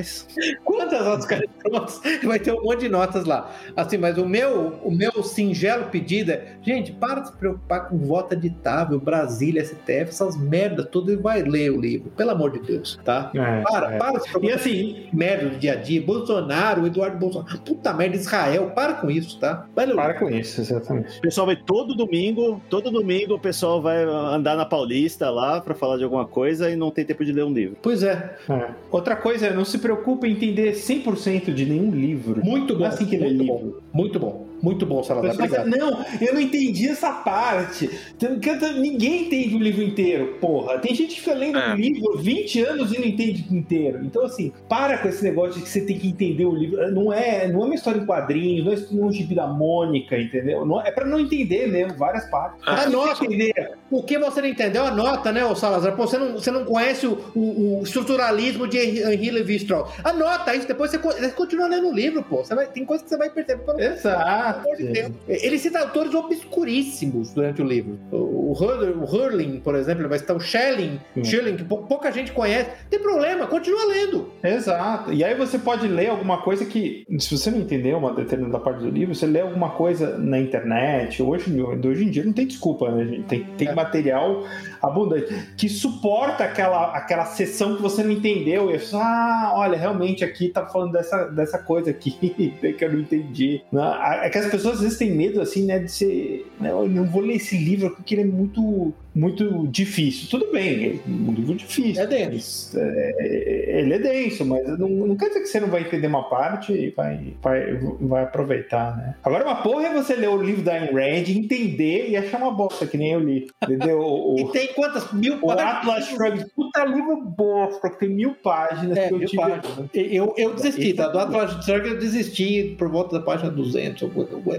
Speaker 6: Quando as notas ficarem prontas, vai ter um monte de notas lá. Assim, mas o meu, o meu singelo pedido é, gente, para de se preocupar com voto editável, Brasília, STF, essas merdas todas e vai ler o livro, pelo amor de Deus, tá?
Speaker 5: É,
Speaker 6: Para,
Speaker 5: é.
Speaker 6: para de se
Speaker 5: E
Speaker 6: preocupar
Speaker 5: assim,
Speaker 6: com merda do dia a dia. Bolsonaro, Eduardo Bolsonaro, puta merda, Israel, para com isso, tá? Vai ler o
Speaker 5: para
Speaker 6: livro.
Speaker 5: com isso, exatamente.
Speaker 3: O pessoal vai todo domingo, todo domingo o pessoal vai andar na Paulista lá pra falar de alguma coisa e não tem tempo de ler um livro.
Speaker 6: Pois é,
Speaker 5: É. Outra coisa, não se preocupe em entender 100% de nenhum livro.
Speaker 6: muito bom.
Speaker 5: Não é assim que lê
Speaker 6: muito
Speaker 5: livro.
Speaker 6: bom, muito bom, muito bom,
Speaker 5: O
Speaker 6: Salazar. Obrigado.
Speaker 5: não, eu não entendi essa parte. Então, Ninguém entende o livro inteiro, porra. Tem gente que fica lendo
Speaker 4: É.
Speaker 5: um livro 20 anos e não entende inteiro. Então, assim, para com esse negócio de que você tem que entender o livro. Não é, não é uma história em quadrinhos, não é um gibi da Mônica, entendeu? Não- é pra não entender mesmo, várias partes.
Speaker 6: Ah,
Speaker 5: entender,
Speaker 6: O que você não entendeu, anota, né, ô Salazar? Pô, você não, você não conhece o, o- o estruturalismo de Henri Levi-Strauss. Anota isso, depois você, você continua lendo o livro, pô. Você vai, tem coisa que você vai perceber. Pelo
Speaker 5: Exato.
Speaker 6: Amor de Deus. Ele cita autores obscuríssimos durante o livro. O, o, Hurling, por exemplo, vai citar o Schelling,
Speaker 5: Hum.
Speaker 6: Schelling, que pou- pouca gente conhece. Tem problema, continua lendo.
Speaker 5: Exato. E aí você pode ler alguma coisa que, se você não entendeu uma determinada parte do livro, você lê alguma coisa na internet. Hoje, hoje em dia não tem desculpa, né, gente? Tem, tem
Speaker 6: É.
Speaker 5: material abundante que suporta aquela, aquela sessão que você não entendeu. E você, ah, olha, realmente aqui tá falando dessa, dessa coisa aqui que eu não entendi. Né? É que as pessoas às vezes têm medo, assim, né, de ser. né, eu não vou ler esse livro porque ele é muito, muito difícil. Tudo bem, é um livro difícil.
Speaker 6: É denso.
Speaker 5: é, ele é denso, mas não, não quer dizer que você não vai entender uma parte e vai, vai, vai aproveitar, né? Agora, uma porra é você ler o livro da Ayn Rand, entender e achar uma bosta, que nem eu li. Entendeu? O,
Speaker 6: E tem quantas? Mil
Speaker 5: o
Speaker 6: páginas?
Speaker 5: Atlas Shrugged, puta livro bosta, que tem mil páginas
Speaker 6: É,
Speaker 5: que eu
Speaker 6: mil
Speaker 5: tive.
Speaker 6: páginas. Eu, eu desisti, tá? Do Atlas Shrugged eu desisti por volta da página 200. Eu,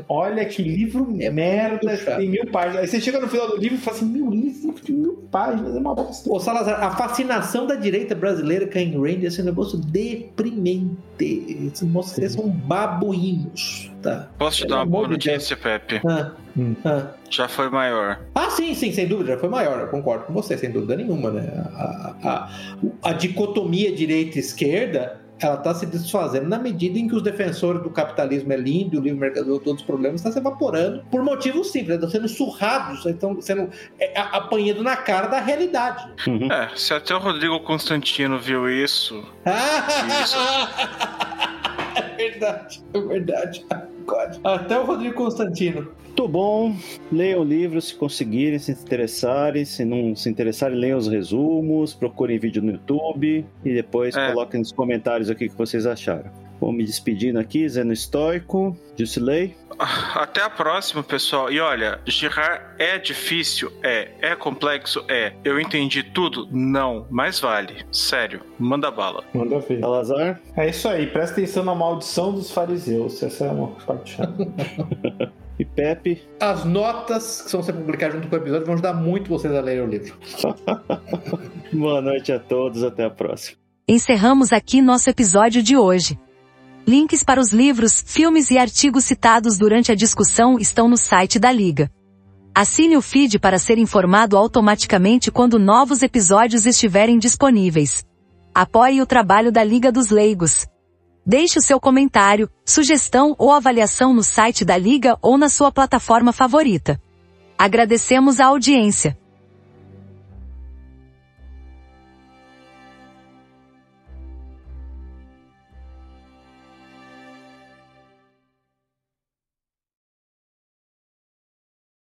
Speaker 5: Olha que livro
Speaker 6: É
Speaker 5: merda, tem mil páginas. Aí você chega no final do livro e fala assim: meu livro de mil páginas é uma bosta.
Speaker 6: Ô Salazar, a fascinação da direita brasileira com a Ayn Rand é esse negócio deprimente. Esses vocês são babuínos, tá?
Speaker 4: Posso te
Speaker 6: Pelo
Speaker 4: dar uma boa notícia, Pepe?
Speaker 6: Ah,
Speaker 5: Hum.
Speaker 6: ah.
Speaker 4: Já foi maior.
Speaker 6: Ah, sim, sim, sem dúvida, já foi maior, eu concordo com você, sem dúvida nenhuma, né? A, a, a dicotomia direita-esquerda, ela está se desfazendo na medida em que os defensores do capitalismo é lindo, o livre mercado todos os problemas, está se evaporando por motivos simples, estão sendo surrados, estão sendo é, apanhando na cara da realidade.
Speaker 3: Uhum.
Speaker 4: É, se até o Rodrigo Constantino viu isso,
Speaker 6: é verdade, é verdade. God. Até o Rodrigo Constantino.
Speaker 3: Muito bom. Leiam o livro se conseguirem, se interessarem. Se não se interessarem, leiam os resumos, procurem vídeo no YouTube e depois
Speaker 4: É.
Speaker 3: coloquem nos comentários aqui o que vocês acharam. Vou me despedindo aqui, Zeno Estoico, Jusilei.
Speaker 4: Até a próxima, pessoal. E olha, girar é difícil? É. É complexo? É. Eu entendi tudo? Não. Mas vale. Sério. Manda bala.
Speaker 5: Manda ver.
Speaker 3: Salazar.
Speaker 5: É isso aí, presta atenção na maldição dos fariseus. Essa é uma parte chata.
Speaker 3: E Pepe.
Speaker 6: As notas que vão ser publicadas junto com o episódio vão ajudar muito vocês a lerem o livro.
Speaker 3: Boa noite a todos, até a próxima.
Speaker 8: Encerramos aqui nosso episódio de hoje. Links para os livros, filmes e artigos citados durante a discussão estão no site da Liga. Assine o feed para ser informado automaticamente quando novos episódios estiverem disponíveis. Apoie o trabalho da Liga dos Leigos. Deixe o seu comentário, sugestão ou avaliação no site da Liga ou na sua plataforma favorita. Agradecemos a audiência.